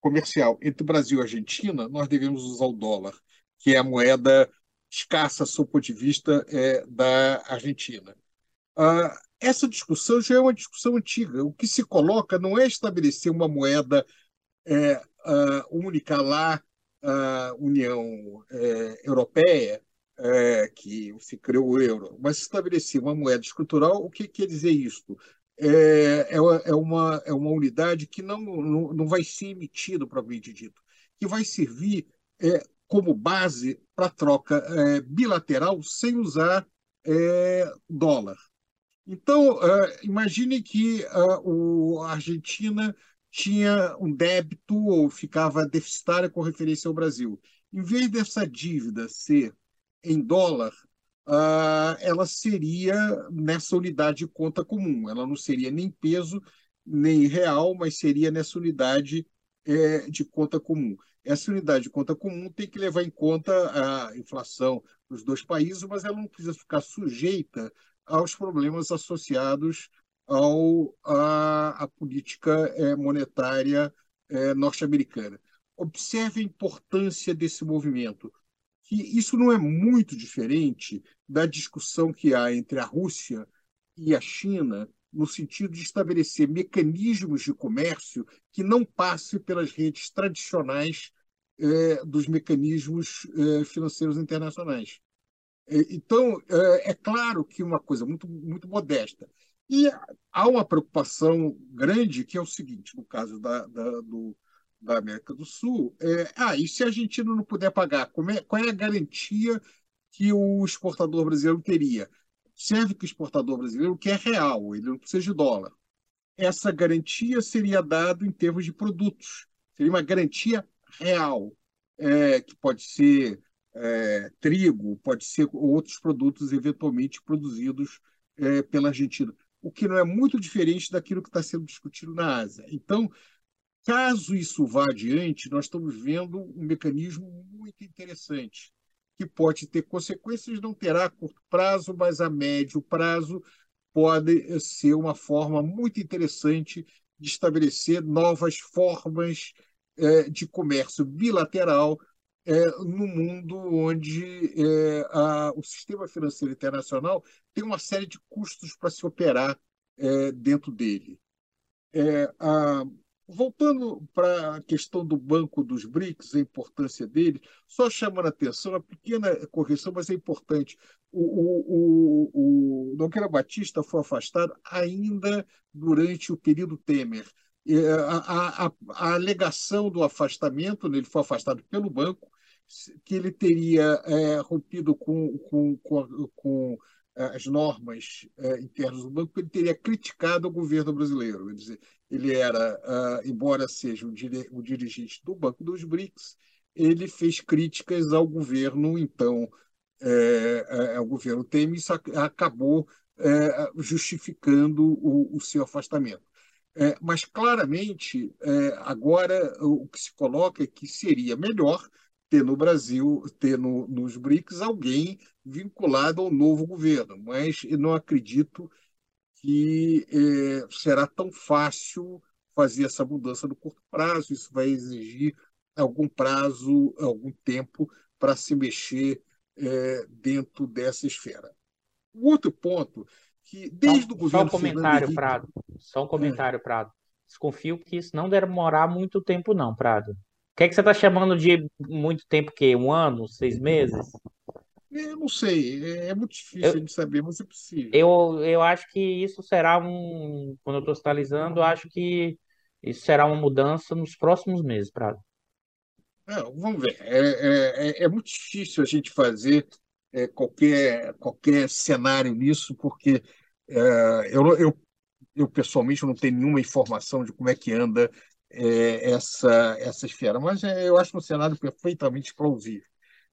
Speaker 2: comercial entre Brasil e Argentina nós devemos usar o dólar, que é a moeda escassa, sob o ponto de vista é, da Argentina. Ah, essa discussão já é uma discussão antiga. O que se coloca não é estabelecer uma moeda é, uh, única lá, a União é, Europeia, é, que se criou o euro, mas estabelecer uma moeda estrutural, o que quer dizer isso? É, é, é, uma, é uma unidade que não, não, não vai ser emitida, propriamente dito, que vai servir é, como base para troca é, bilateral sem usar dólar. Então, imagine que a Argentina tinha um débito ou ficava deficitária com referência ao Brasil. Em vez dessa dívida ser em dólar, uh, ela seria nessa unidade de conta comum. Ela não seria nem peso, nem real, mas seria nessa unidade é, de conta comum. Essa unidade de conta comum tem que levar em conta a inflação dos dois países, mas ela não precisa ficar sujeita aos problemas associados ao, à, à política é, monetária é, norte-americana. Observe a importância desse movimento, que isso não é muito diferente da discussão que há entre a Rússia e a China no sentido de estabelecer mecanismos de comércio que não passem pelas redes tradicionais é, dos mecanismos financeiros internacionais. Então, é claro que uma coisa muito, muito modesta. E há uma preocupação grande, que é o seguinte, no caso da, da, do, da América do Sul, é, ah, e se a Argentina não puder pagar, é, qual é a garantia que o exportador brasileiro teria? Serve que o exportador brasileiro quer real, ele não precisa de dólar. Essa garantia seria dada em termos de produtos, seria uma garantia real, é, que pode ser é, trigo, pode ser outros produtos eventualmente produzidos é, pela Argentina, o que não é muito diferente daquilo que está sendo discutido na Ásia. Então, caso isso vá adiante, nós estamos vendo um mecanismo muito interessante, que pode ter consequências, não terá a curto prazo, mas a médio prazo pode ser uma forma muito interessante de estabelecer novas formas é, de comércio bilateral é, no mundo onde é, a, o sistema financeiro internacional tem uma série de custos para se operar é, dentro dele. É, a, voltando para a questão do Banco dos BRICS, a importância dele, só chamando a atenção, uma pequena correção, mas é importante. O, o, o, o Nogueira Batista foi afastado ainda durante o período Temer. A, a, a, alegação do afastamento, né, ele foi afastado pelo banco, que ele teria é, rompido com, com, com, com é, as normas é, internas do banco, ele teria criticado o governo brasileiro. Quer dizer, ele era, uh, embora seja um, um, dirigente do Banco dos BRICS, ele fez críticas ao governo, então, é, é, ao governo Temer, isso acabou é, justificando o, o, seu afastamento. mas, claramente, agora o que se coloca é que seria melhor ter no Brasil, ter no, nos BRICS alguém vinculado ao novo governo, mas eu não acredito que eh, será tão fácil fazer essa mudança no curto prazo. Isso vai exigir algum prazo, algum tempo para se mexer eh, dentro dessa esfera. O outro ponto que desde
Speaker 3: só,
Speaker 2: o governo
Speaker 3: só um comentário, Henrique, Prado. Só um comentário, é. Prado. Desconfio que isso não demorar muito tempo, não, Prado. O que, é que você está chamando de muito tempo? Que um ano, seis meses?
Speaker 2: Eu não sei, é, é muito difícil eu, de saber, mas é possível.
Speaker 3: Eu, eu acho que isso será um. Quando eu estou sinalizando, eu acho que isso será uma mudança nos próximos meses, Prado.
Speaker 2: Não, vamos ver. É, é, é, é muito difícil a gente fazer é, qualquer, qualquer cenário nisso, porque é, eu, eu, eu pessoalmente não tenho nenhuma informação de como é que anda é, essa, essa esfera, mas é, eu acho um cenário perfeitamente plausível.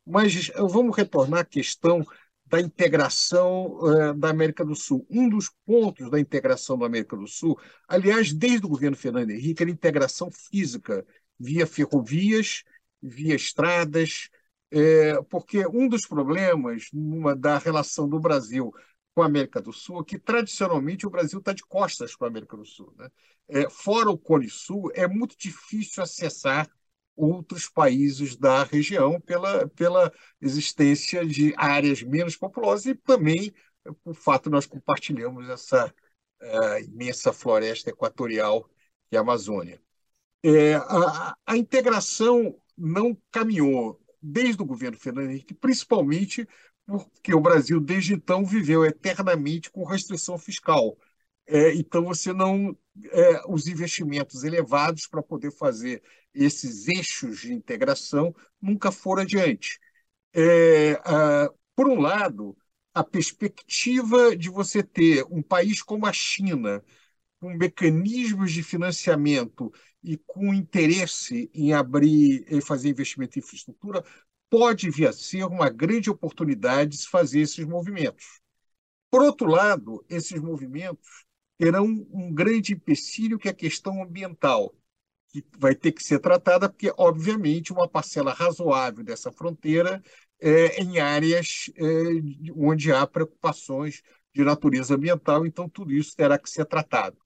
Speaker 2: Mas vamos retornar à questão da integração uh, da América do Sul. Um dos pontos da integração da América do Sul, aliás, desde o governo Fernando Henrique, era a integração física, via ferrovias, via estradas, é, porque um dos problemas numa, da relação do Brasil com a América do Sul é que, tradicionalmente, o Brasil está de costas para a América do Sul. Né? É, fora o Cone Sul, é muito difícil acessar outros países da região pela, pela existência de áreas menos populosas e também por fato nós compartilhamos essa uh, imensa floresta equatorial que é a Amazônia. É, a, a, integração não caminhou desde o governo Fernando Henrique, principalmente porque o Brasil, desde então, viveu eternamente com restrição fiscal. É, então, você não. É, os investimentos elevados para poder fazer esses eixos de integração nunca foram adiante. É, a, por um lado, a perspectiva de você ter um país como a China, com mecanismos de financiamento e com interesse em abrir, em fazer investimento em infraestrutura, pode vir a ser uma grande oportunidade de se fazer esses movimentos. Por outro lado, esses movimentos terão um grande empecilho, que é a questão ambiental, que vai ter que ser tratada, porque, obviamente, uma parcela razoável dessa fronteira é em áreas é, onde há preocupações de natureza ambiental, então tudo isso terá que ser tratado.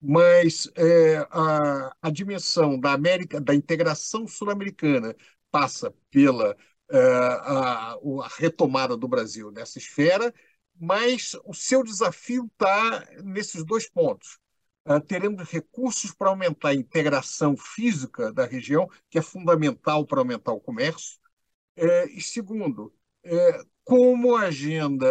Speaker 2: Mas é, a, a dimensão da América, da integração sul-americana, passa pela é, a, a retomada do Brasil nessa esfera, mas o seu desafio está nesses dois pontos. Uh, teremos recursos para aumentar a integração física da região, que é fundamental para aumentar o comércio. É, e segundo, é, como agenda,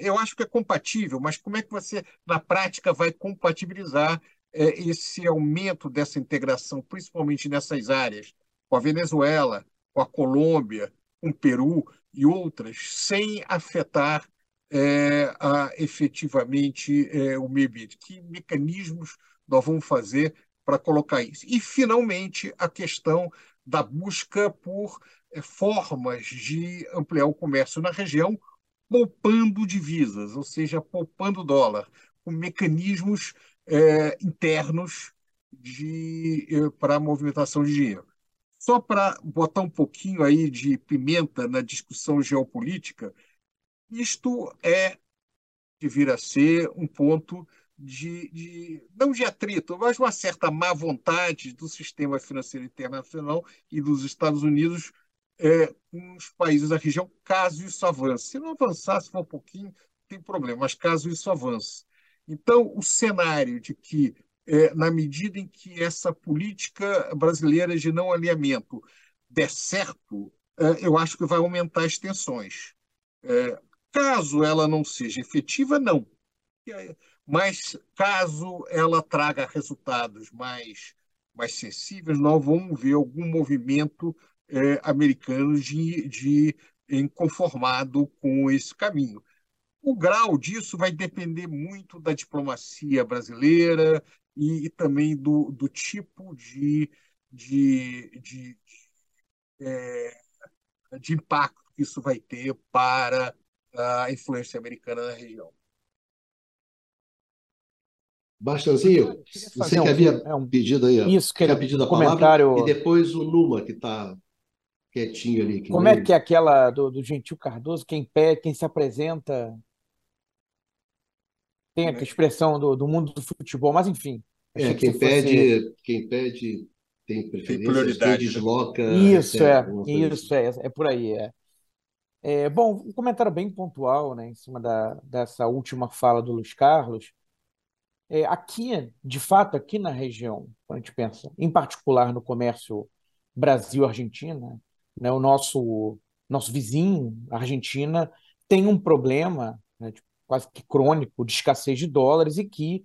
Speaker 2: eu acho que é compatível, mas como é que você, na prática, vai compatibilizar esse aumento dessa integração, principalmente nessas áreas, com a Venezuela, com a Colômbia, com o Peru e outras, sem afetar é, a, efetivamente é, o meio ambiente? Que mecanismos nós vamos fazer para colocar isso? E, finalmente, a questão da busca por é, formas de ampliar o comércio na região, poupando divisas, ou seja, poupando dólar, com mecanismos é, internos é, para movimentação de dinheiro. Só para botar um pouquinho aí de pimenta na discussão geopolítica, isto é de vir a ser um ponto de, de, não de atrito, mas uma certa má vontade do sistema financeiro internacional e dos Estados Unidos é, com os países da região, caso isso avance. Se não avançar, se for um pouquinho, tem problema, mas caso isso avance. Então, o cenário de que, é, na medida em que essa política brasileira de não alinhamento der certo, é, eu acho que vai aumentar as tensões. É, Caso ela não seja efetiva, não. Mas caso ela traga resultados mais, mais sensíveis, nós vamos ver algum movimento é, americano de, de inconformado com esse caminho. O grau disso vai depender muito da diplomacia brasileira e, e também do, do tipo de, de, de, de, é, de impacto que isso vai ter para a influência americana na região.
Speaker 1: Bastanzinho, você que havia é um, pedido aí,
Speaker 5: isso, que
Speaker 1: pedido
Speaker 5: a comentário...
Speaker 1: palavra, e depois o Numa, que está quietinho ali.
Speaker 5: Como é que é aquela do, do Gentil Cardoso, quem pede, quem se apresenta, tem a expressão do, do mundo do futebol, mas enfim.
Speaker 1: É, quem pede, fosse... quem pede tem preferência, quem desloca...
Speaker 5: Isso, é, isso, é, é por aí, é. É, bom, um comentário bem pontual, né, em cima da, dessa última fala do Luiz Carlos. É, aqui, de fato, aqui na região, quando a gente pensa, em particular no comércio Brasil-Argentina, né, o nosso, nosso vizinho, a Argentina, tem um problema né, quase que crônico de escassez de dólares e que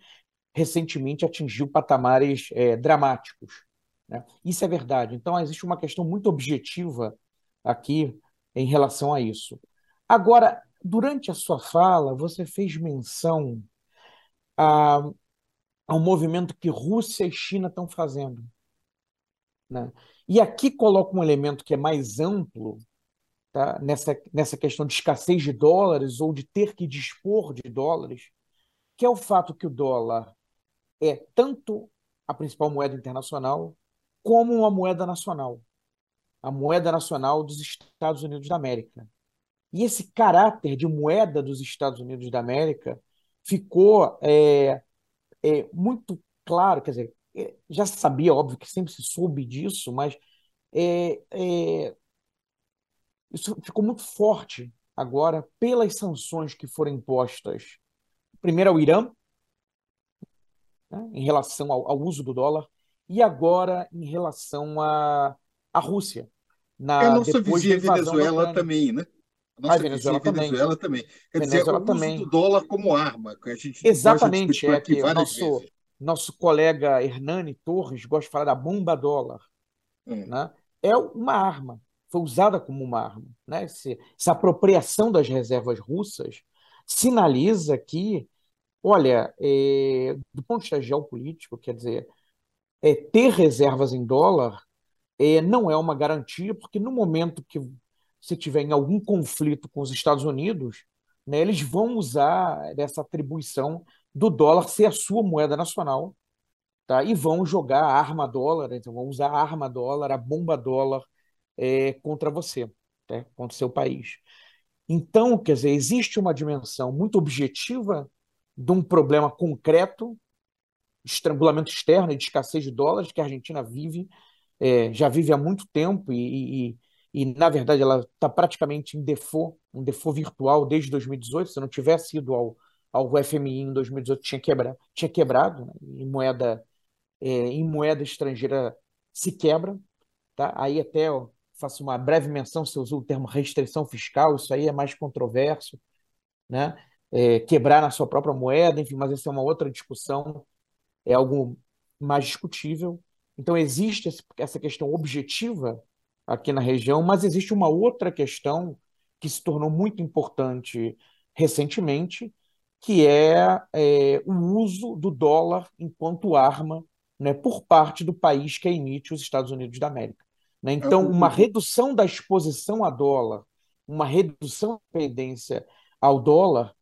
Speaker 5: recentemente atingiu patamares é, dramáticos. Né? Isso é verdade. Então, existe uma questão muito objetiva aqui em relação a isso. Agora, durante a sua fala, você fez menção a, ao movimento que Rússia e China estão fazendo. Né? E aqui coloca um elemento que é mais amplo tá? nessa, nessa questão de escassez de dólares ou de ter que dispor de dólares, que é o fato que o dólar é tanto a principal moeda internacional como uma moeda nacional a moeda nacional dos Estados Unidos da América. E esse caráter de moeda dos Estados Unidos da América ficou é, é, muito claro, quer dizer, é, já sabia, óbvio que sempre se soube disso, mas é, é, isso ficou muito forte agora pelas sanções que foram impostas, primeiro ao Irã, né, em relação ao, ao, uso do dólar, e agora em relação à, à Rússia.
Speaker 2: Na, é a nossa vizinha Venezuela também, né? A nossa
Speaker 5: a Venezuela,
Speaker 2: Venezuela também. também. Quer
Speaker 5: Venezuela
Speaker 2: dizer, o
Speaker 5: também.
Speaker 2: uso do dólar como arma, que a gente
Speaker 5: Exatamente, é que o nosso, nosso colega Hernani Torres gosta de falar da bomba dólar. Hum. Né? É uma arma, foi usada como uma arma. Né? Esse, essa apropriação das reservas russas sinaliza que, olha, é, do ponto de vista geopolítico, quer dizer, é, ter reservas em dólar é, não é uma garantia, porque no momento que você tiver em algum conflito com os Estados Unidos, né, eles vão usar essa atribuição do dólar ser a sua moeda nacional, tá? E vão jogar arma dólar, então vão usar arma dólar, a bomba dólar é, contra você, né? contra o seu país. Então, quer dizer, existe uma dimensão muito objetiva de um problema concreto, estrangulamento externo e de escassez de dólares que a Argentina vive, é, já vive há muito tempo e, e, e na verdade, ela está praticamente em default, um default virtual desde 2018. Se não tivesse ido ao, ao FMI em 2018, tinha, quebra, tinha quebrado, né? em, moeda, é, em moeda estrangeira se quebra. Tá? Aí até faço uma breve menção, você usou o termo restrição fiscal, isso aí é mais controverso, né? É, quebrar na sua própria moeda, enfim, mas essa é uma outra discussão, é algo mais discutível. Então, existe essa questão objetiva aqui na região, mas existe uma outra questão que se tornou muito importante recentemente, que é, é o uso do dólar enquanto arma né, por parte do país que emite os Estados Unidos da América. Né? Então, uma redução da exposição a dólar, uma redução da dependência ao dólar,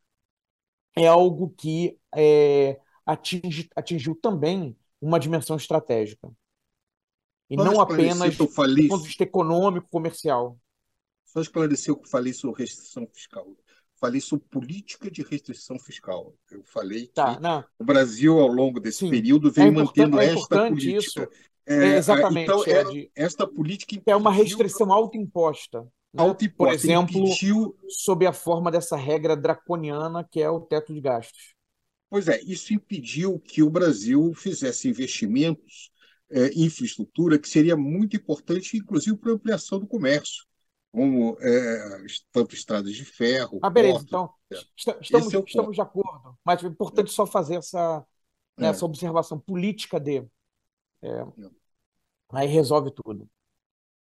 Speaker 5: é algo que é, atinge, atingiu também uma dimensão estratégica e Só não apenas do ponto de vista econômico, comercial.
Speaker 2: Só esclarecer o que falei sobre restrição fiscal. Falei sobre política de restrição fiscal. Eu falei tá, que não. o Brasil, ao longo desse Sim. período, vem é mantendo é esta política. Isso.
Speaker 5: É, é, exatamente.
Speaker 2: Então, é, de, esta política
Speaker 5: é uma restrição autoimposta. Né? Autoimposta. Por exemplo, impediu... sob a forma dessa regra draconiana que é o teto de gastos.
Speaker 2: Pois é, isso impediu que o Brasil fizesse investimentos é, infraestrutura que seria muito importante, inclusive para a ampliação do comércio, como é, tanto estradas de ferro.
Speaker 5: Ah, beleza, então estamos, é estamos de acordo, mas é importante só fazer essa, né, essa observação política de. É, aí resolve tudo.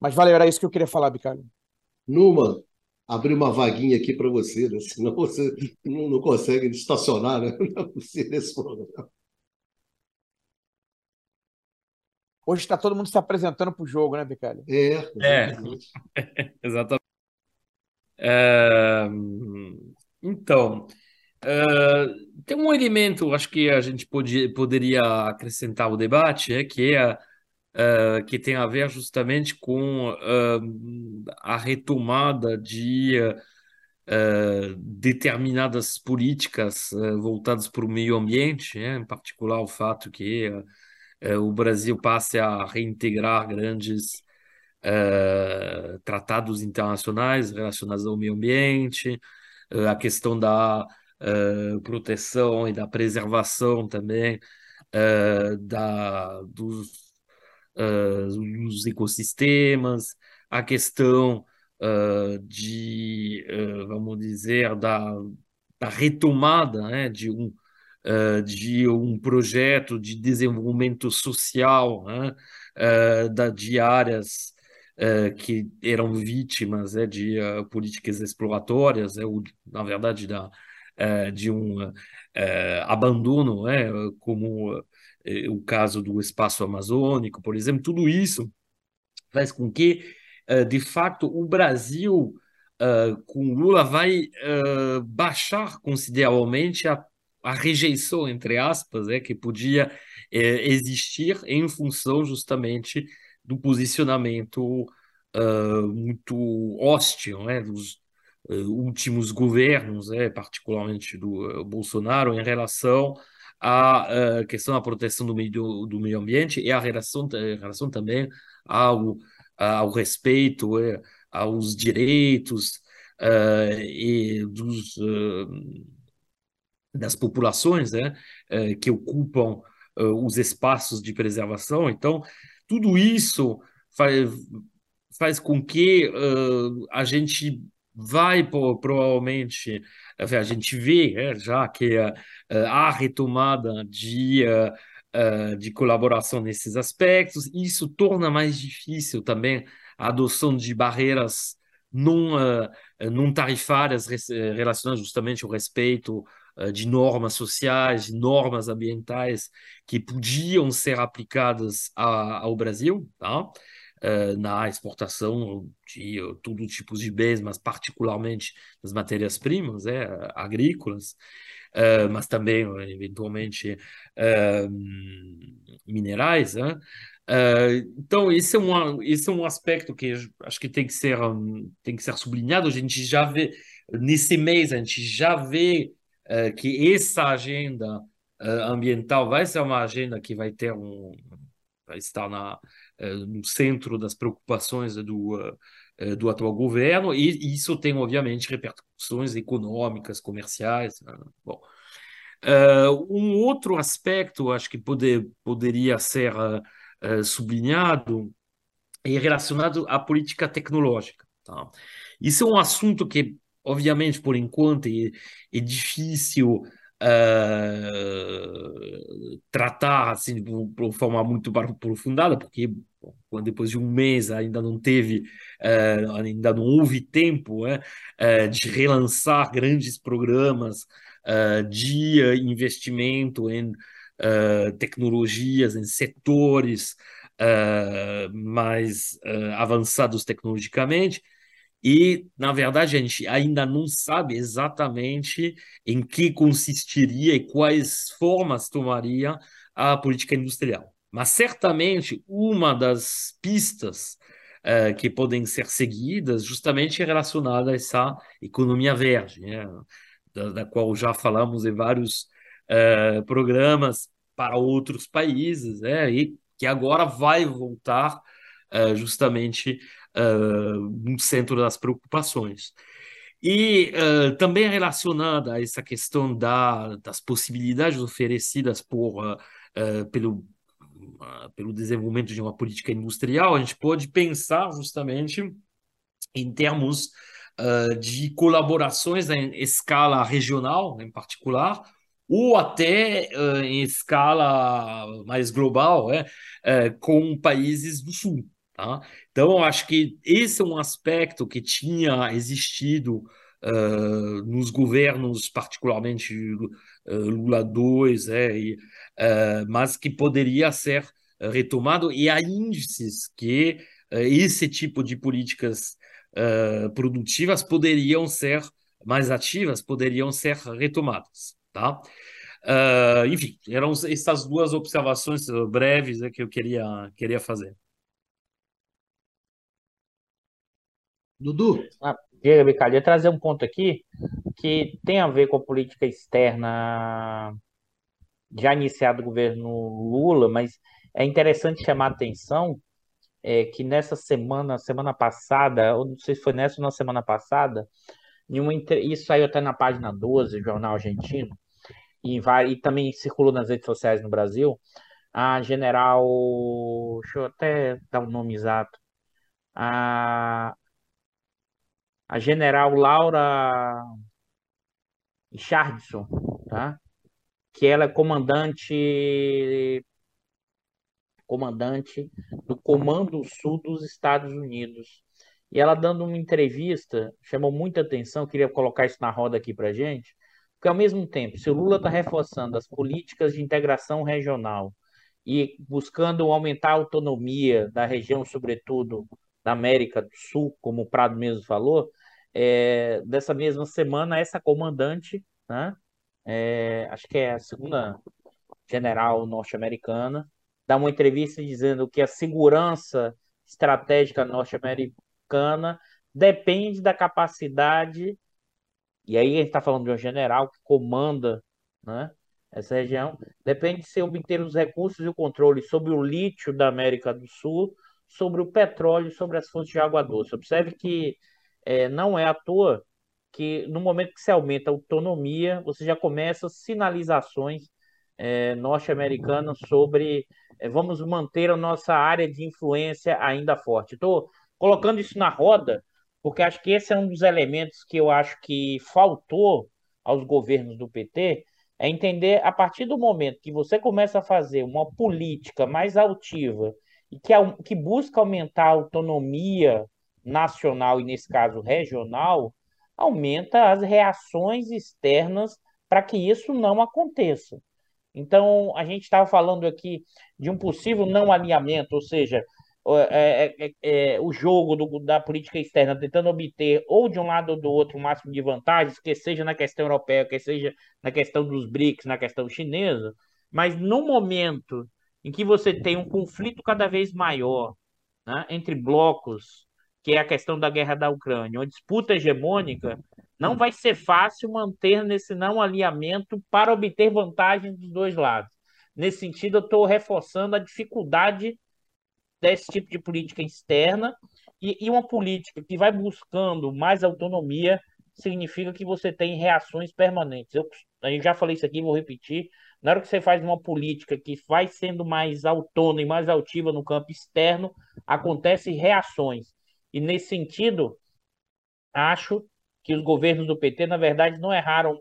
Speaker 5: Mas valeu, era isso que eu queria falar, Bicalho.
Speaker 1: Numa, abrir uma vaguinha aqui para você, né? senão você não, não consegue estacionar né? nesse programa.
Speaker 5: Hoje está todo mundo se apresentando para o jogo, né, Bicalho?
Speaker 1: É,
Speaker 4: exatamente. É, exatamente. É, então, é, tem um elemento, acho que a gente pode, poderia acrescentar ao debate, é, que, é, é que tem a ver justamente com é, a retomada de determinadas políticas voltadas para o meio ambiente, em particular o fato que o Brasil passe a reintegrar grandes uh, tratados internacionais relacionados ao meio ambiente, uh, a questão da uh, proteção e da preservação também da, dos, dos, ecossistemas, a questão de, vamos dizer, da, da retomada né, de um uh, de um projeto de desenvolvimento social né, uh, da, de áreas uh, que eram vítimas né, de políticas exploratórias, né, ou, na verdade, da, de um abandono, né, como o caso do espaço amazônico, por exemplo, tudo isso faz com que, de fato, o Brasil, com Lula, vai baixar consideravelmente a a rejeição, entre aspas, é, que podia é, existir em função justamente do posicionamento uh, muito hostil né, dos últimos governos, é, particularmente do uh, Bolsonaro, em relação à questão da proteção do meio, do meio ambiente e a relação, a relação também ao, ao respeito, aos direitos uh, e dos, uh, das populações né, uh, que ocupam os espaços de preservação. Então, tudo isso faz, faz com que a gente vai provavelmente, a gente vê né, já que há retomada de de colaboração nesses aspectos. Isso torna mais difícil também a adoção de barreiras não, não tarifárias relacionadas justamente ao respeito de normas sociais, de normas ambientais que podiam ser aplicadas ao Brasil, tá? Uh, na exportação de uh, todo tipo de bens, mas particularmente das matérias-primas é, agrícolas, uh, mas também, eventualmente, minerais. Né? Então, esse é, um, esse é um aspecto que acho que tem que ser, tem que ser sublinhado. A gente já vê, nesse mês, a gente já vê que essa agenda ambiental vai ser uma agenda que vai ter um, vai estar na, no centro das preocupações do, do atual governo, e isso tem, obviamente, repercussões econômicas, comerciais. Né? Bom, um outro aspecto, acho que poder, poderia ser sublinhado é relacionado à política tecnológica. Tá? Isso é um assunto que, obviamente, por enquanto, é, é difícil uh, tratar assim, de uma forma muito aprofundada, porque depois de um mês ainda não teve, uh, ainda não houve tempo uh, de relançar grandes programas de investimento em tecnologias, em setores mais avançados tecnologicamente. E, na verdade, a gente ainda não sabe exatamente em que consistiria e quais formas tomaria a política industrial. Mas, certamente, uma das pistas uh, que podem ser seguidas justamente é relacionada a essa economia verde, né? da, da, qual já falamos em vários uh, programas para outros países, né? e que agora vai voltar uh, justamente no centro das preocupações. E uh, também relacionada a essa questão da, das possibilidades oferecidas por, pelo, pelo desenvolvimento de uma política industrial, a gente pode pensar justamente em termos de colaborações em escala regional, em particular, ou até uh, em escala mais global, é, uh, com países do Sul. Tá? Então, eu acho que esse é um aspecto que tinha existido uh, nos governos, particularmente Lula II, é, e, mas que poderia ser retomado, e há índices que esse tipo de políticas produtivas poderiam ser mais ativas, poderiam ser retomadas. Tá? Uh, enfim, eram essas duas observações breves né, que eu queria, queria fazer.
Speaker 1: Dudu?
Speaker 3: Ah, Diego ia trazer um ponto aqui que tem a ver com a política externa já iniciada do governo Lula, mas é interessante chamar a atenção é, que nessa semana, semana passada, ou não sei se foi nessa ou na semana passada, isso saiu até na página 12 do Jornal Argentino, e, e também circulou nas redes sociais no Brasil, a general. Deixa eu até dar o nome exato. A, a general Laura Richardson, tá? que ela é comandante comandante do Comando Sul dos Estados Unidos. E ela dando uma entrevista, chamou muita atenção, queria colocar isso na roda aqui para gente, porque, ao mesmo tempo, se o Lula está reforçando as políticas de integração regional e buscando aumentar a autonomia da região, sobretudo da América do Sul, como o Prado mesmo falou, é, dessa mesma semana, essa comandante, né, é, acho que é a segunda general norte-americana, dá uma entrevista dizendo que a segurança estratégica norte-americana depende da capacidade e aí a gente está falando de um general que comanda né, essa região. Depende de se obter os recursos e o controle sobre o lítio da América do Sul, sobre o petróleo, sobre as fontes de água doce. Observe que é, não é à toa que no momento que se aumenta a autonomia, você já começa sinalizações é, norte-americanas sobre é, vamos manter a nossa área de influência ainda forte. Estou colocando isso na roda porque acho que esse é um dos elementos que eu acho que faltou aos governos do PT, é entender a partir do momento que você começa a fazer uma política mais altiva e que, que busca aumentar a autonomia nacional e, nesse caso, regional, aumenta as reações externas para que isso não aconteça. Então, a gente estava falando aqui de um possível não alinhamento, ou seja, é, é, é, é, o jogo do, da política externa tentando obter ou de um lado ou do outro o máximo de vantagens, que seja na questão europeia, que seja na questão dos BRICS, na questão chinesa, mas no momento em que você tem um conflito cada vez maior né, entre blocos, que é a questão da guerra da Ucrânia, uma disputa hegemônica, não vai ser fácil manter nesse não alinhamento para obter vantagens dos dois lados. Nesse sentido, eu estou reforçando a dificuldade desse tipo de política externa e, e uma política que vai buscando mais autonomia significa que você tem reações permanentes. Eu, eu já falei isso aqui, vou repetir. Na hora que você faz uma política que vai sendo mais autônoma e mais altiva no campo externo, acontecem reações. E nesse sentido, acho que os governos do PT, na verdade, não erraram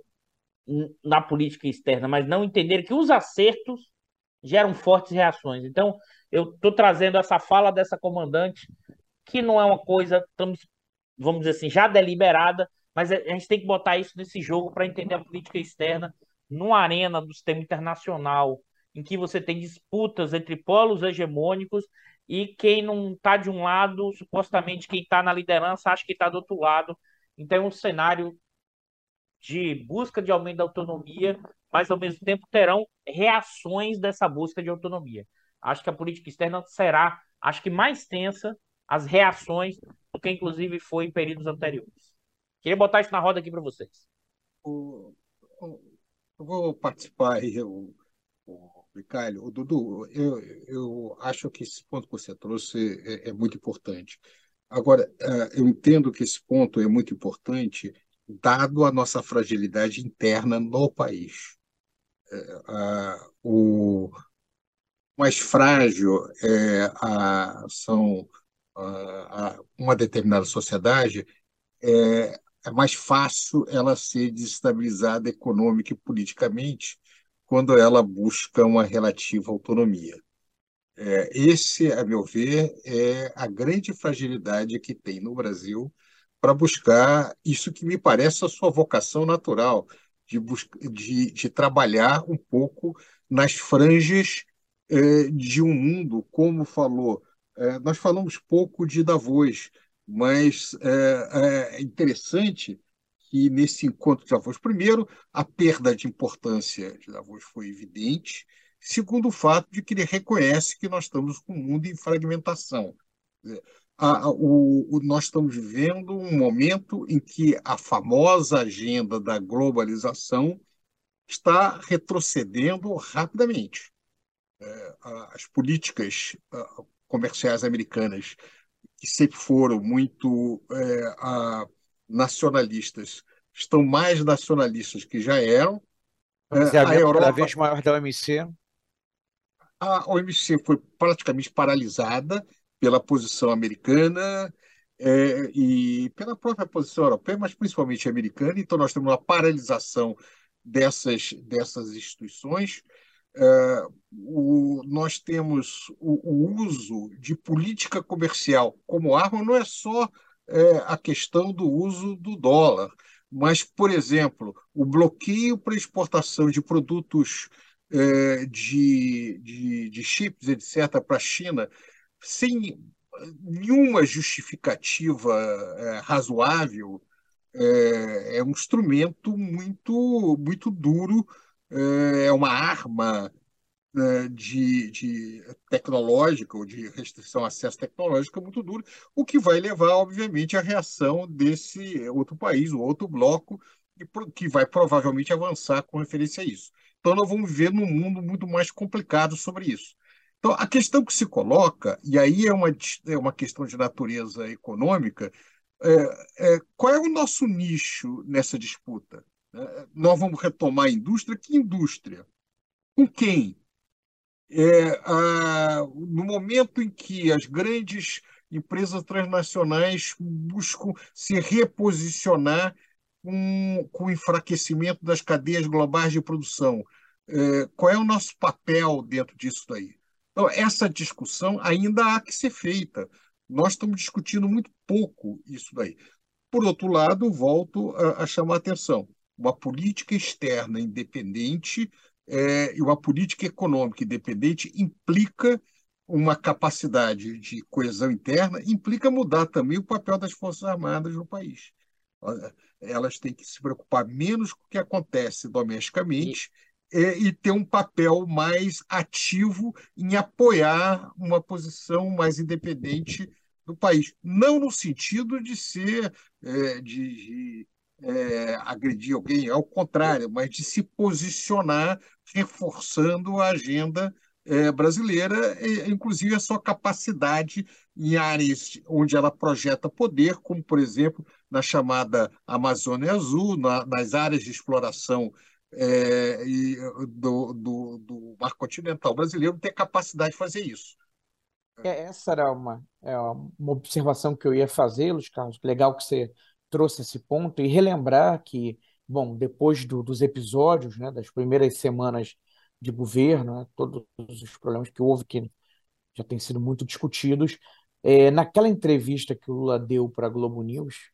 Speaker 3: na política externa, mas não entenderam que os acertos geram fortes reações. Então, eu estou trazendo essa fala dessa comandante, que não é uma coisa, vamos dizer assim, já deliberada, mas a gente tem que botar isso nesse jogo para entender a política externa numa arena do sistema internacional, em que você tem disputas entre polos hegemônicos e quem não está de um lado, supostamente quem está na liderança acha que está do outro lado. Então, é um cenário de busca de aumento da autonomia, mas ao mesmo tempo terão reações dessa busca de autonomia. Acho que a política externa será, acho que mais tensa as reações do que inclusive foi em períodos anteriores. Queria botar isso na roda aqui para vocês.
Speaker 2: Eu vou participar aí, o, Ricardo. O Dudu, eu, eu acho que esse ponto que você trouxe é, é muito importante. Agora, é, eu entendo que esse ponto é muito importante, dado a nossa fragilidade interna no país. É, o, mais frágil é, a, são a, uma determinada sociedade, é, é mais fácil ela ser desestabilizada econômica e politicamente quando ela busca uma relativa autonomia. É, esse, a meu ver, é a grande fragilidade que tem no Brasil para buscar isso que me parece a sua vocação natural, de, de, de trabalhar um pouco nas franjas é, de um mundo, como falou, é, nós falamos pouco de Davos, mas é, é interessante que nesse encontro de Davos, primeiro, a perda de importância de Davos foi evidente, segundo o fato de que ele reconhece que nós estamos com um mundo em fragmentação. A, o, o, nós estamos vivendo um momento em que a famosa agenda da globalização está retrocedendo rapidamente. É, as políticas comerciais americanas, que sempre foram muito é, nacionalistas, estão mais nacionalistas que já eram.
Speaker 5: É, a Europa, cada vez maior da OMC.
Speaker 2: A OMC foi praticamente paralisada pela posição americana é, e pela própria posição europeia, mas principalmente americana. Então, nós temos uma paralisação dessas, dessas instituições. É, o, nós temos o, o, uso de política comercial como arma, não é só é, a questão do uso do dólar, mas, por exemplo, o bloqueio para exportação de produtos é, de, de, de chips, etc., para a China, sem nenhuma justificativa é, razoável, é um instrumento muito, muito duro é uma arma né, de, de tecnológica ou de restrição ao acesso tecnológico muito dura, o que vai levar, obviamente, à reação desse outro país, o outro bloco, que vai provavelmente avançar com referência a isso. Então, nós vamos viver num mundo muito mais complicado sobre isso. Então, a questão que se coloca, e aí é uma, é uma questão de natureza econômica, É, é, qual é o nosso nicho nessa disputa? Nós vamos retomar a indústria? Que indústria? Com quem? É, a, no momento em que as grandes empresas transnacionais buscam se reposicionar com, com o enfraquecimento das cadeias globais de produção, é, qual é o nosso papel dentro disso daí? Então, essa discussão ainda há que ser feita. Nós estamos discutindo muito pouco isso daí. Por outro lado, volto a, a chamar a atenção: uma política externa independente é, e uma política econômica independente implica uma capacidade de coesão interna, implica mudar também o papel das Forças Armadas no país. Elas têm que se preocupar menos com o que acontece domesticamente e, e ter um papel mais ativo em apoiar uma posição mais independente do país. Não no sentido de ser, é, de, de é, agredir alguém, ao contrário, mas de se posicionar reforçando a agenda é, brasileira, e, inclusive a sua capacidade em áreas onde ela projeta poder, como, por exemplo, na chamada Amazônia Azul, na, nas áreas de exploração é, e, do, do, do mar continental brasileiro, ter capacidade de fazer isso.
Speaker 5: É, essa era uma, é uma observação que eu ia fazer, Luiz Carlos. Legal que você trouxe esse ponto e relembrar que, bom, depois do, dos episódios, né, das primeiras semanas de governo, né, todos os problemas que houve, que já têm sido muito discutidos, é, naquela entrevista que o Lula deu para a Globo News,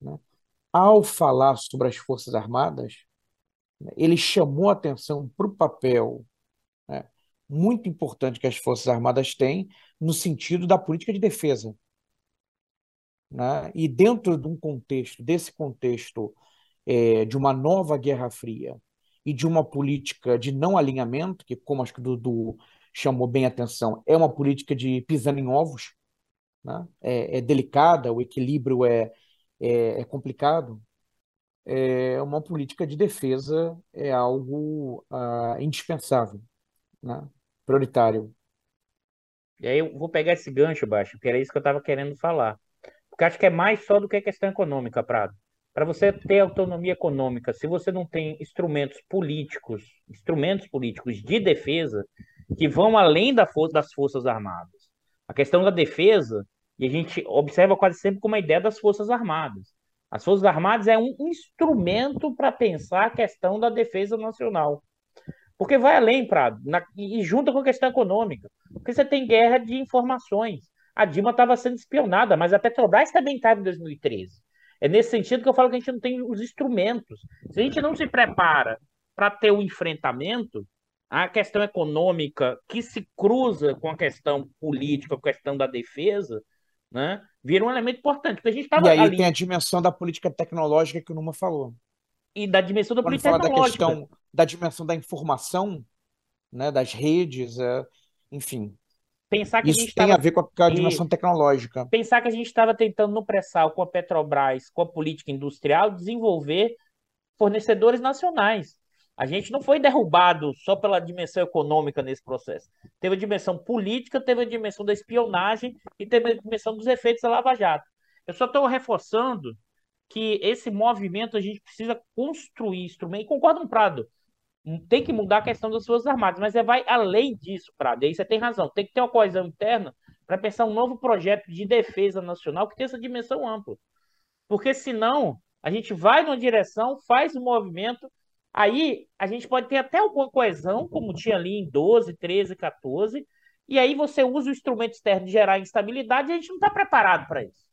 Speaker 5: né, ao falar sobre as Forças Armadas, né, ele chamou atenção para o papel né, muito importante que as Forças Armadas têm no sentido da política de defesa. Né? E dentro de um contexto, desse contexto é, de uma nova Guerra Fria e de uma política de não alinhamento, que, como acho que o Dudu chamou bem a atenção, é uma política de pisando em ovos, né? é, é delicada, o equilíbrio é, é, é complicado, é uma política de defesa é algo ah, indispensável, né? prioritário.
Speaker 3: E aí eu vou pegar esse gancho, Baixo, que era isso que eu estava querendo falar. Porque acho que é mais só do que a questão econômica, Prado. Para você ter autonomia econômica, se você não tem instrumentos políticos, instrumentos políticos de defesa que vão além da for das Forças Armadas. A questão da defesa, e a gente observa quase sempre como a ideia das Forças Armadas. As Forças Armadas é um instrumento para pensar a questão da defesa nacional. Porque vai além, Prado, na, e junta com a questão econômica. Porque você tem guerra de informações. A Dilma estava sendo espionada, mas a Petrobras também estava em 2013. É nesse sentido que eu falo que a gente não tem os instrumentos. Se a gente não se prepara para ter o um enfrentamento, a questão econômica que se cruza com a questão política, com a questão da defesa, né, vira um elemento importante. Porque a gente
Speaker 5: e aí ali... tem a dimensão da política tecnológica que o Numa falou.
Speaker 3: E da dimensão da
Speaker 5: Quando
Speaker 3: política
Speaker 5: fala
Speaker 3: tecnológica.
Speaker 5: da questão da dimensão da informação, né, das redes, é, enfim.
Speaker 3: Pensar que
Speaker 5: Isso
Speaker 3: a gente
Speaker 5: tem
Speaker 3: tava...
Speaker 5: a ver com a, dimensão tecnológica.
Speaker 3: Pensar que a gente estava tentando no pré-sal com a Petrobras, com a política industrial, desenvolver fornecedores nacionais. A gente não foi derrubado só pela dimensão econômica nesse processo. Teve a dimensão política, teve a dimensão da espionagem e teve a dimensão dos efeitos da Lava Jato. Eu só estou reforçando que esse movimento a gente precisa construir instrumento. E concordo com o Prado tem que mudar a questão das Forças Armadas, mas é, vai além disso, Prado. E aí você tem razão. Tem que ter uma coesão interna para pensar um novo projeto de defesa nacional que tenha essa dimensão ampla. Porque senão a gente vai numa direção, faz um movimento, aí a gente pode ter até alguma coesão, como tinha ali em 12, 13, 14, e aí você usa o instrumento externo de gerar instabilidade e a gente não está preparado para isso.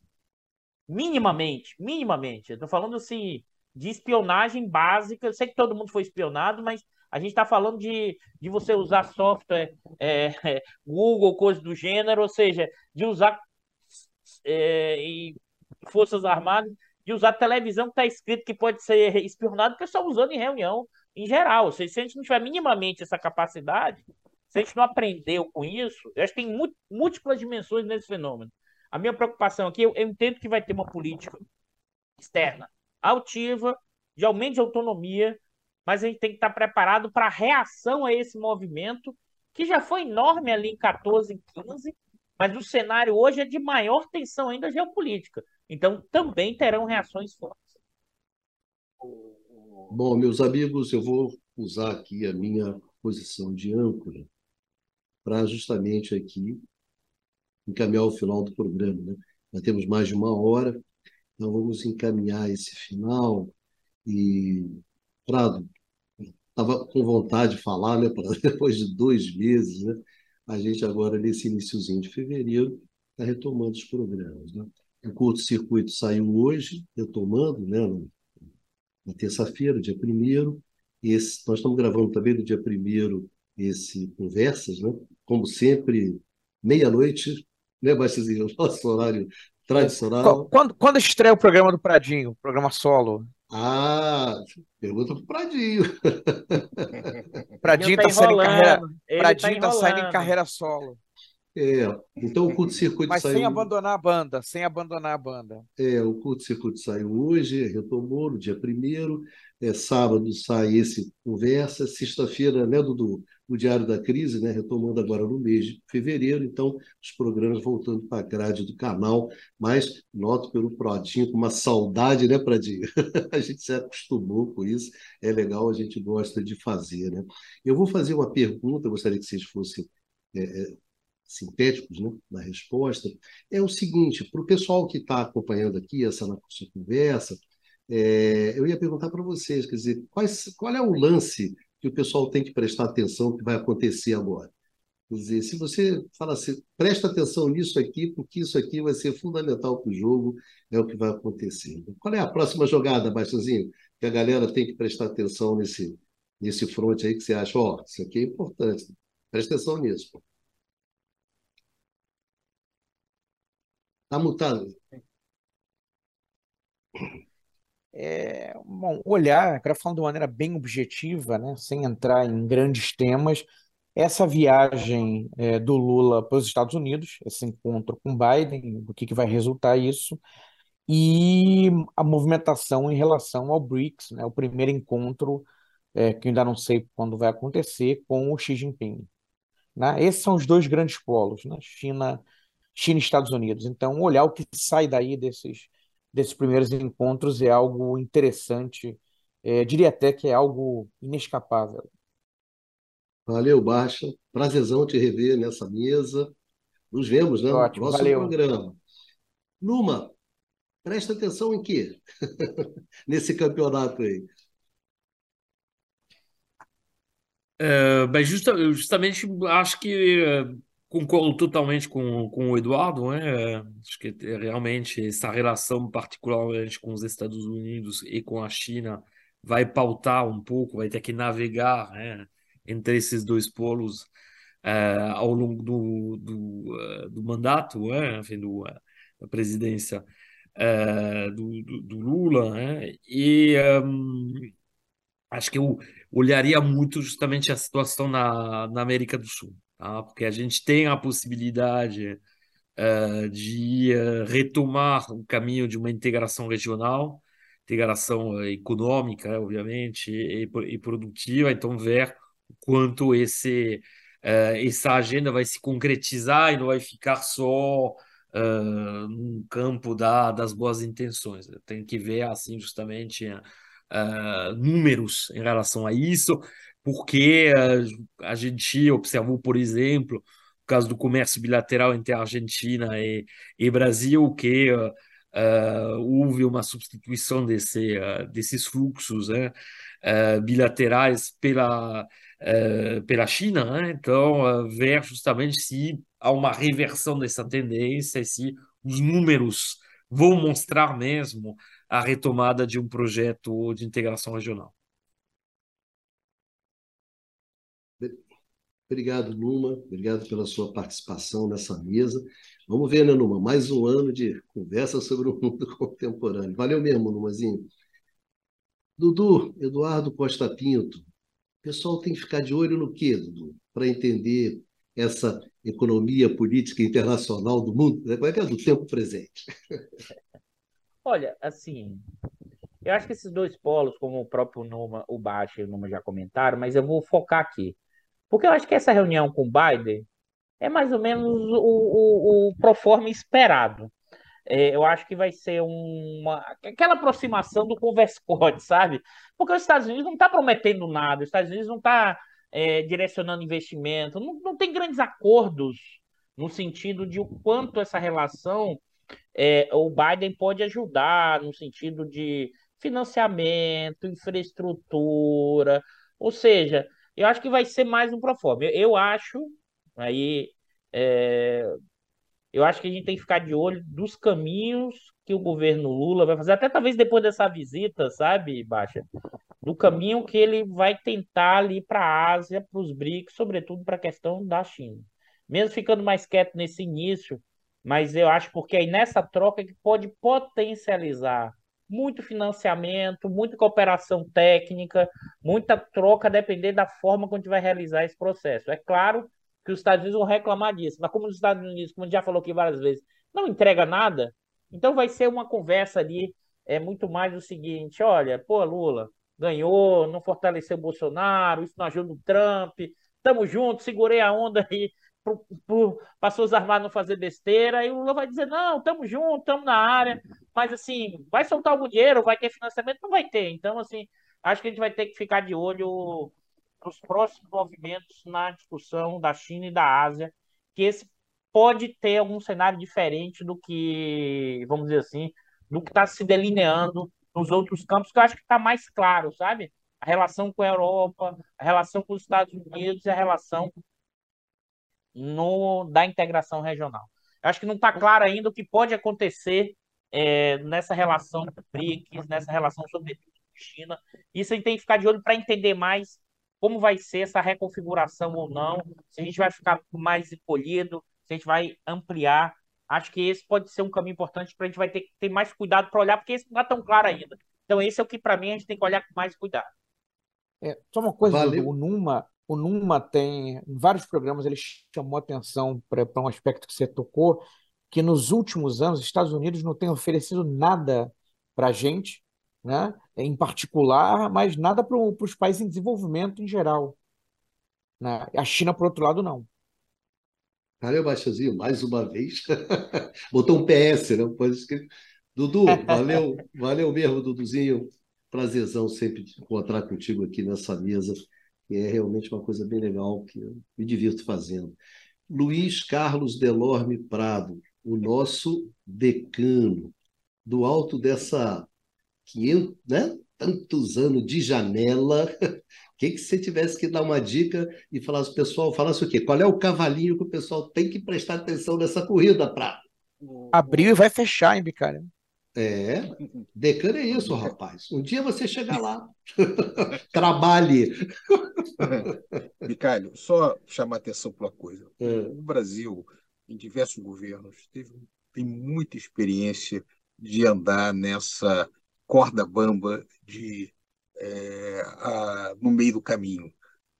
Speaker 3: Minimamente, minimamente. Estou falando assim, de espionagem básica. Eu sei que todo mundo foi espionado, mas a gente está falando de, de você usar software é, é, Google, coisa do gênero, ou seja, de usar é, Forças Armadas, de usar televisão que está escrito que pode ser espionado, porque só usando em reunião em geral. Ou seja, se a gente não tiver minimamente essa capacidade, se a gente não aprendeu com isso, eu acho que tem múltiplas dimensões nesse fenômeno. A minha preocupação aqui, eu, eu entendo que vai ter uma política externa altiva, de aumento de autonomia, mas a gente tem que estar preparado para a reação a esse movimento, que já foi enorme ali em 14 e 15, mas o cenário hoje é de maior tensão ainda geopolítica. Então, também terão reações fortes.
Speaker 1: Bom, meus amigos, eu vou usar aqui a minha posição de âncora para justamente aqui encaminhar o final do programa. Né? Já temos mais de uma hora, então vamos encaminhar esse final. E, Prado, estava com vontade de falar, né, Prado? depois de dois meses, né? a gente agora, nesse iníciozinho de fevereiro, está retomando os programas. Né? O curto-circuito saiu hoje, retomando, né, na terça-feira, dia 1 esse Nós estamos gravando também no dia 1 esse Conversas, né? como sempre, meia-noite, né, Bastizinho? Nosso horário tradicional.
Speaker 5: Quando, quando estreia o programa do Pradinho, o programa solo?
Speaker 1: Ah, pergunta pro Pradinho.
Speaker 5: Pradinho tá saindo em carreira, Pradinho tá, tá saindo em carreira solo.
Speaker 1: É, então o curto-circuito
Speaker 5: Mas
Speaker 1: saiu.
Speaker 5: sem abandonar a banda, sem abandonar a banda.
Speaker 1: É, o curto-circuito saiu hoje, retomou no dia primeiro. É, sábado sai esse conversa, sexta-feira, né, Dudu? O Diário da Crise, né, retomando agora no mês de fevereiro, então os programas voltando para a grade do canal, mas noto pelo Prodinho com uma saudade, né, Pradinho? a gente se acostumou com isso, é legal, a gente gosta de fazer, né? Eu vou fazer uma pergunta, gostaria que vocês fossem é, é sintéticos né, na resposta, é o seguinte: para o pessoal que está acompanhando aqui essa nossa conversa, é, eu ia perguntar para vocês, quer dizer, quais, qual é o lance que o pessoal tem que prestar atenção que vai acontecer agora? Quer dizer, se você fala assim, presta atenção nisso aqui, porque isso aqui vai ser fundamental para o jogo, é o que vai acontecer. Qual é a próxima jogada, Baixãozinho, que a galera tem que prestar atenção nesse, nesse front aí que você acha, ó, oh, isso aqui é importante, presta atenção nisso. Está mutado.
Speaker 5: É, bom, olhar, agora falando de uma maneira bem objetiva, né, sem entrar em grandes temas, essa viagem é, do Lula para os Estados Unidos, esse encontro com Biden, o que, que vai resultar isso, e a movimentação em relação ao BRICS, né, o primeiro encontro, é, que ainda não sei quando vai acontecer, com o Xi Jinping. Né? Esses são os dois grandes polos, né? China China e Estados Unidos. Então, olhar o que sai daí desses, desses primeiros encontros é algo interessante, é, diria até que é algo inescapável.
Speaker 1: Valeu, Baixa. Prazerzão te rever nessa mesa. Nos vemos né, Ótimo, no próximo valeu. programa. Numa, presta atenção em quê? Nesse campeonato aí.
Speaker 4: É, bem, justa, justamente acho que Concordo totalmente com, com o Eduardo, né? Acho que realmente essa relação, particularmente com os Estados Unidos e com a China, vai pautar um pouco, vai ter que navegar né? entre esses dois polos uh, ao longo do, do, uh, do mandato, né? Enfim, do, uh, da presidência do, do, do, Lula, né? E um, acho que eu olharia muito justamente a situação na, na América do Sul tá? porque a gente tem a possibilidade uh, de uh, retomar o caminho de uma integração regional, integração uh, econômica, obviamente, e, e, produtiva, então ver o quanto esse, essa agenda vai se concretizar e não vai ficar só uh, no campo da, das boas intenções. Tem que ver, assim, justamente uh, números em relação a isso, porque a, a gente observou, por exemplo, o caso do comércio bilateral entre Argentina e, e Brasil, que uh, houve uma substituição desse, uh, desses fluxos né, uh, bilaterais pela, pela China. Né? Então, ver justamente se há uma reversão dessa tendência, se os números vão mostrar mesmo a retomada de um projeto de integração regional.
Speaker 1: Obrigado, Numa. Obrigado pela sua participação nessa mesa. Vamos ver, né, Numa? Mais um ano de conversa sobre o mundo contemporâneo. Valeu mesmo, Numazinho. Dudu, Eduardo Costa Pinto. O pessoal tem que ficar de olho no quê, Dudu? Para entender essa economia política internacional do mundo, né? como é que é do tempo presente?
Speaker 3: Olha, assim, eu acho que esses dois polos, como o próprio Numa, o Baixa e o Numa já comentaram, mas eu vou focar aqui. Porque eu acho que essa reunião com o Biden é mais ou menos o, o, o esperado. é, eu acho que vai ser uma aquela aproximação do converscote, sabe? Porque os Estados Unidos não está prometendo nada, os Estados Unidos não está é, direcionando investimento, não, não tem grandes acordos no sentido de o quanto essa relação é, o Biden pode ajudar no sentido de financiamento, infraestrutura, ou seja, eu acho que vai ser mais um Proforma. Eu, eu acho, aí, é, eu acho que a gente tem que ficar de olho dos caminhos que o governo Lula vai fazer, até talvez depois dessa visita, sabe, Baixa? Do caminho que ele vai tentar ali para a Ásia, para os BRICS, sobretudo para a questão da China. Mesmo ficando mais quieto nesse início, mas eu acho porque aí nessa troca que pode potencializar muito financiamento, muita cooperação técnica, muita troca, a depender da forma como a gente vai realizar esse processo. É claro que os Estados Unidos vão reclamar disso, mas como os Estados Unidos, como a gente já falou aqui várias vezes, não entrega nada, então vai ser uma conversa ali, é muito mais o seguinte, olha, pô, Lula, ganhou, não fortaleceu o Bolsonaro, isso não ajuda o Trump, tamo junto, segurei a onda aí para as Forças Armadas não fazer besteira, e o Lula vai dizer, não, tamo junto, tamo na área, mas assim, vai soltar algum dinheiro, vai ter financiamento? Não vai ter. Então, assim, acho que a gente vai ter que ficar de olho nos próximos movimentos na discussão da China e da Ásia, que esse pode ter algum cenário diferente do que, vamos dizer assim, do que está se delineando nos outros campos, que eu acho que está mais claro, sabe? A relação com a Europa, a relação com os Estados Unidos e a relação no, da integração regional. Eu acho que não está claro ainda o que pode acontecer é, nessa relação com BRICS, nessa relação sobretudo com China. Isso a gente tem que ficar de olho para entender mais como vai ser essa reconfiguração ou não, se a gente vai ficar mais encolhido, se a gente vai ampliar. Acho que esse pode ser um caminho importante para a gente vai ter que ter mais cuidado para olhar, porque esse não está tão claro ainda. Então, esse é o que, para mim, a gente tem que olhar com mais cuidado.
Speaker 5: É, só uma coisa, o Numa, o Numa tem, em vários programas, ele chamou atenção para um aspecto que você tocou, que nos últimos anos os Estados Unidos não têm oferecido nada para a gente, né, em particular, mas nada para os países em desenvolvimento em geral. Né? A China, por outro lado, não.
Speaker 1: Valeu, Baixazinho, mais uma vez. Botou um PS, né? Dudu, valeu, valeu mesmo, Duduzinho. Prazerzão sempre encontrar contigo aqui nessa mesa que é realmente uma coisa bem legal que eu me divirto fazendo. Luiz Carlos Delorme Prado, o nosso decano, do alto dessa 500, né? tantos anos de janela, o que, que você tivesse que dar uma dica e falasse, pessoal, falasse o quê? Qual é o cavalinho que o pessoal tem que prestar atenção nessa corrida, Prado?
Speaker 5: Abriu e vai fechar, hein, Bicário?
Speaker 1: É, decano é isso, rapaz. Um dia você chega lá. Trabalhe.
Speaker 2: Micalho, só chamar atenção para uma coisa. É. O Brasil, em diversos governos, teve, tem muita experiência de andar nessa corda bamba de, é, a, no meio do caminho.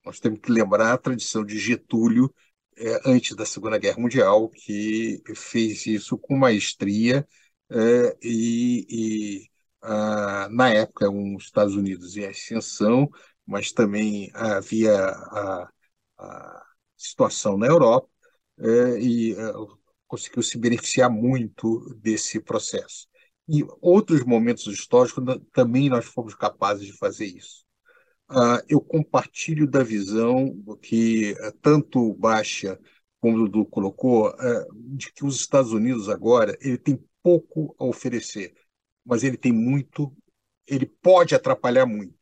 Speaker 2: Nós temos que lembrar a tradição de Getúlio, é, antes da Segunda Guerra Mundial, que fez isso com maestria é, e, e ah, na época os Estados Unidos em ascensão, mas também havia a, a situação na Europa é, e é, conseguiu se beneficiar muito desse processo. E outros momentos históricos também nós fomos capazes de fazer isso. Ah, eu compartilho da visão que tanto Baixa como o Dudu colocou, de que os Estados Unidos agora ele tem pouco a oferecer, mas ele tem muito, ele pode atrapalhar muito.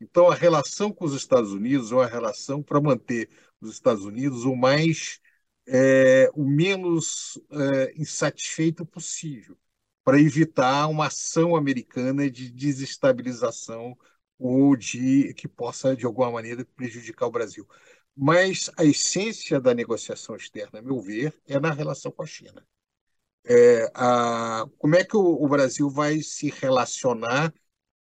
Speaker 2: Então, a relação com os Estados Unidos é uma relação para manter os Estados Unidos o mais, é, o menos é, insatisfeito possível, para evitar uma ação americana de desestabilização ou de que possa, de alguma maneira, prejudicar o Brasil. Mas a essência da negociação externa, a meu ver, é na relação com a China é, a, como é que o, o, Brasil vai se relacionar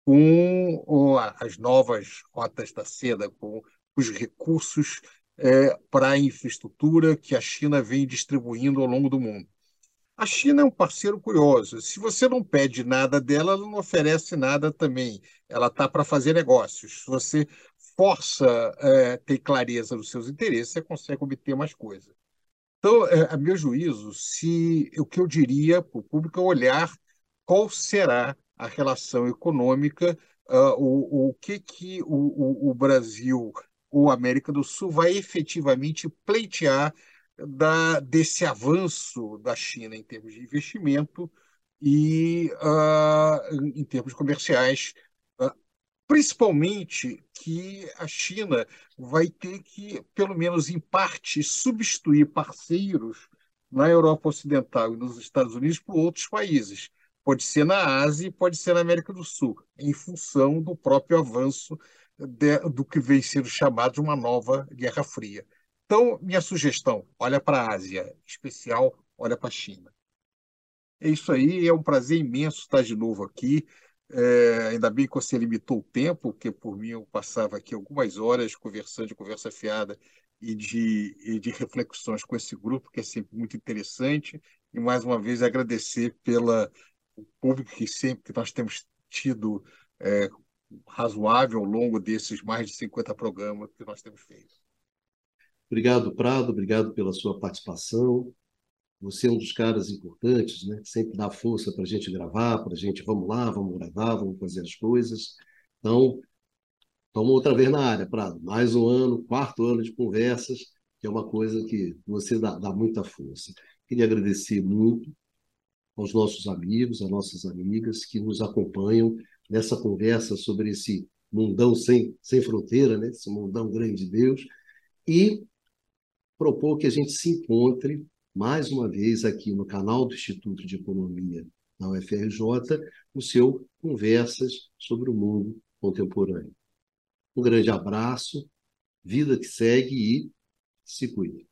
Speaker 2: com o, as novas rotas da seda, com os recursos é, para a infraestrutura que a China vem distribuindo ao longo do mundo. A China é um parceiro curioso. Se você não pede nada dela, ela não oferece nada também. Ela está para fazer negócios. Se você força é, ter clareza dos seus interesses, você consegue obter mais coisas. Então, é, a meu juízo, se o que eu diria para o público é olhar qual será a relação econômica, uh, o, o que, que o, o, o Brasil ou América do Sul vai efetivamente pleitear da, desse avanço da China em termos de investimento e uh, em termos comerciais, principalmente que a China vai ter que, pelo menos em parte, substituir parceiros na Europa Ocidental e nos Estados Unidos por outros países. Pode ser na Ásia, pode ser na América do Sul, em função do próprio avanço de, do que vem sendo chamado de uma nova Guerra Fria. Então, minha sugestão, olha para a Ásia, em especial, olha para a China. É isso aí, é um prazer imenso estar de novo aqui. É, ainda bem que você limitou o tempo, porque por mim eu passava aqui algumas horas conversando de conversa fiada e de, e de reflexões com esse grupo, que é sempre muito interessante. E mais uma vez agradecer pela público que sempre que nós temos tido é, razoável ao longo desses mais de 50 programas que nós temos feito.
Speaker 1: Obrigado, Prado, obrigado pela sua participação. Você é um dos caras importantes, né? Sempre dá força para a gente gravar, para a gente, vamos lá, vamos gravar, vamos fazer as coisas. Então, estamos outra vez na área, Prado. Mais um ano, quarto ano de conversas, que é uma coisa que você dá, dá muita força. Queria agradecer muito aos nossos amigos, às nossas amigas que nos acompanham nessa conversa sobre esse mundão sem, sem fronteira, né? esse mundão grande de Deus, e propor que a gente se encontre mais uma vez aqui no canal do Instituto de Economia da UFRJ, o seu Conversas sobre o Mundo Contemporâneo. Um grande abraço, vida que segue e se cuide.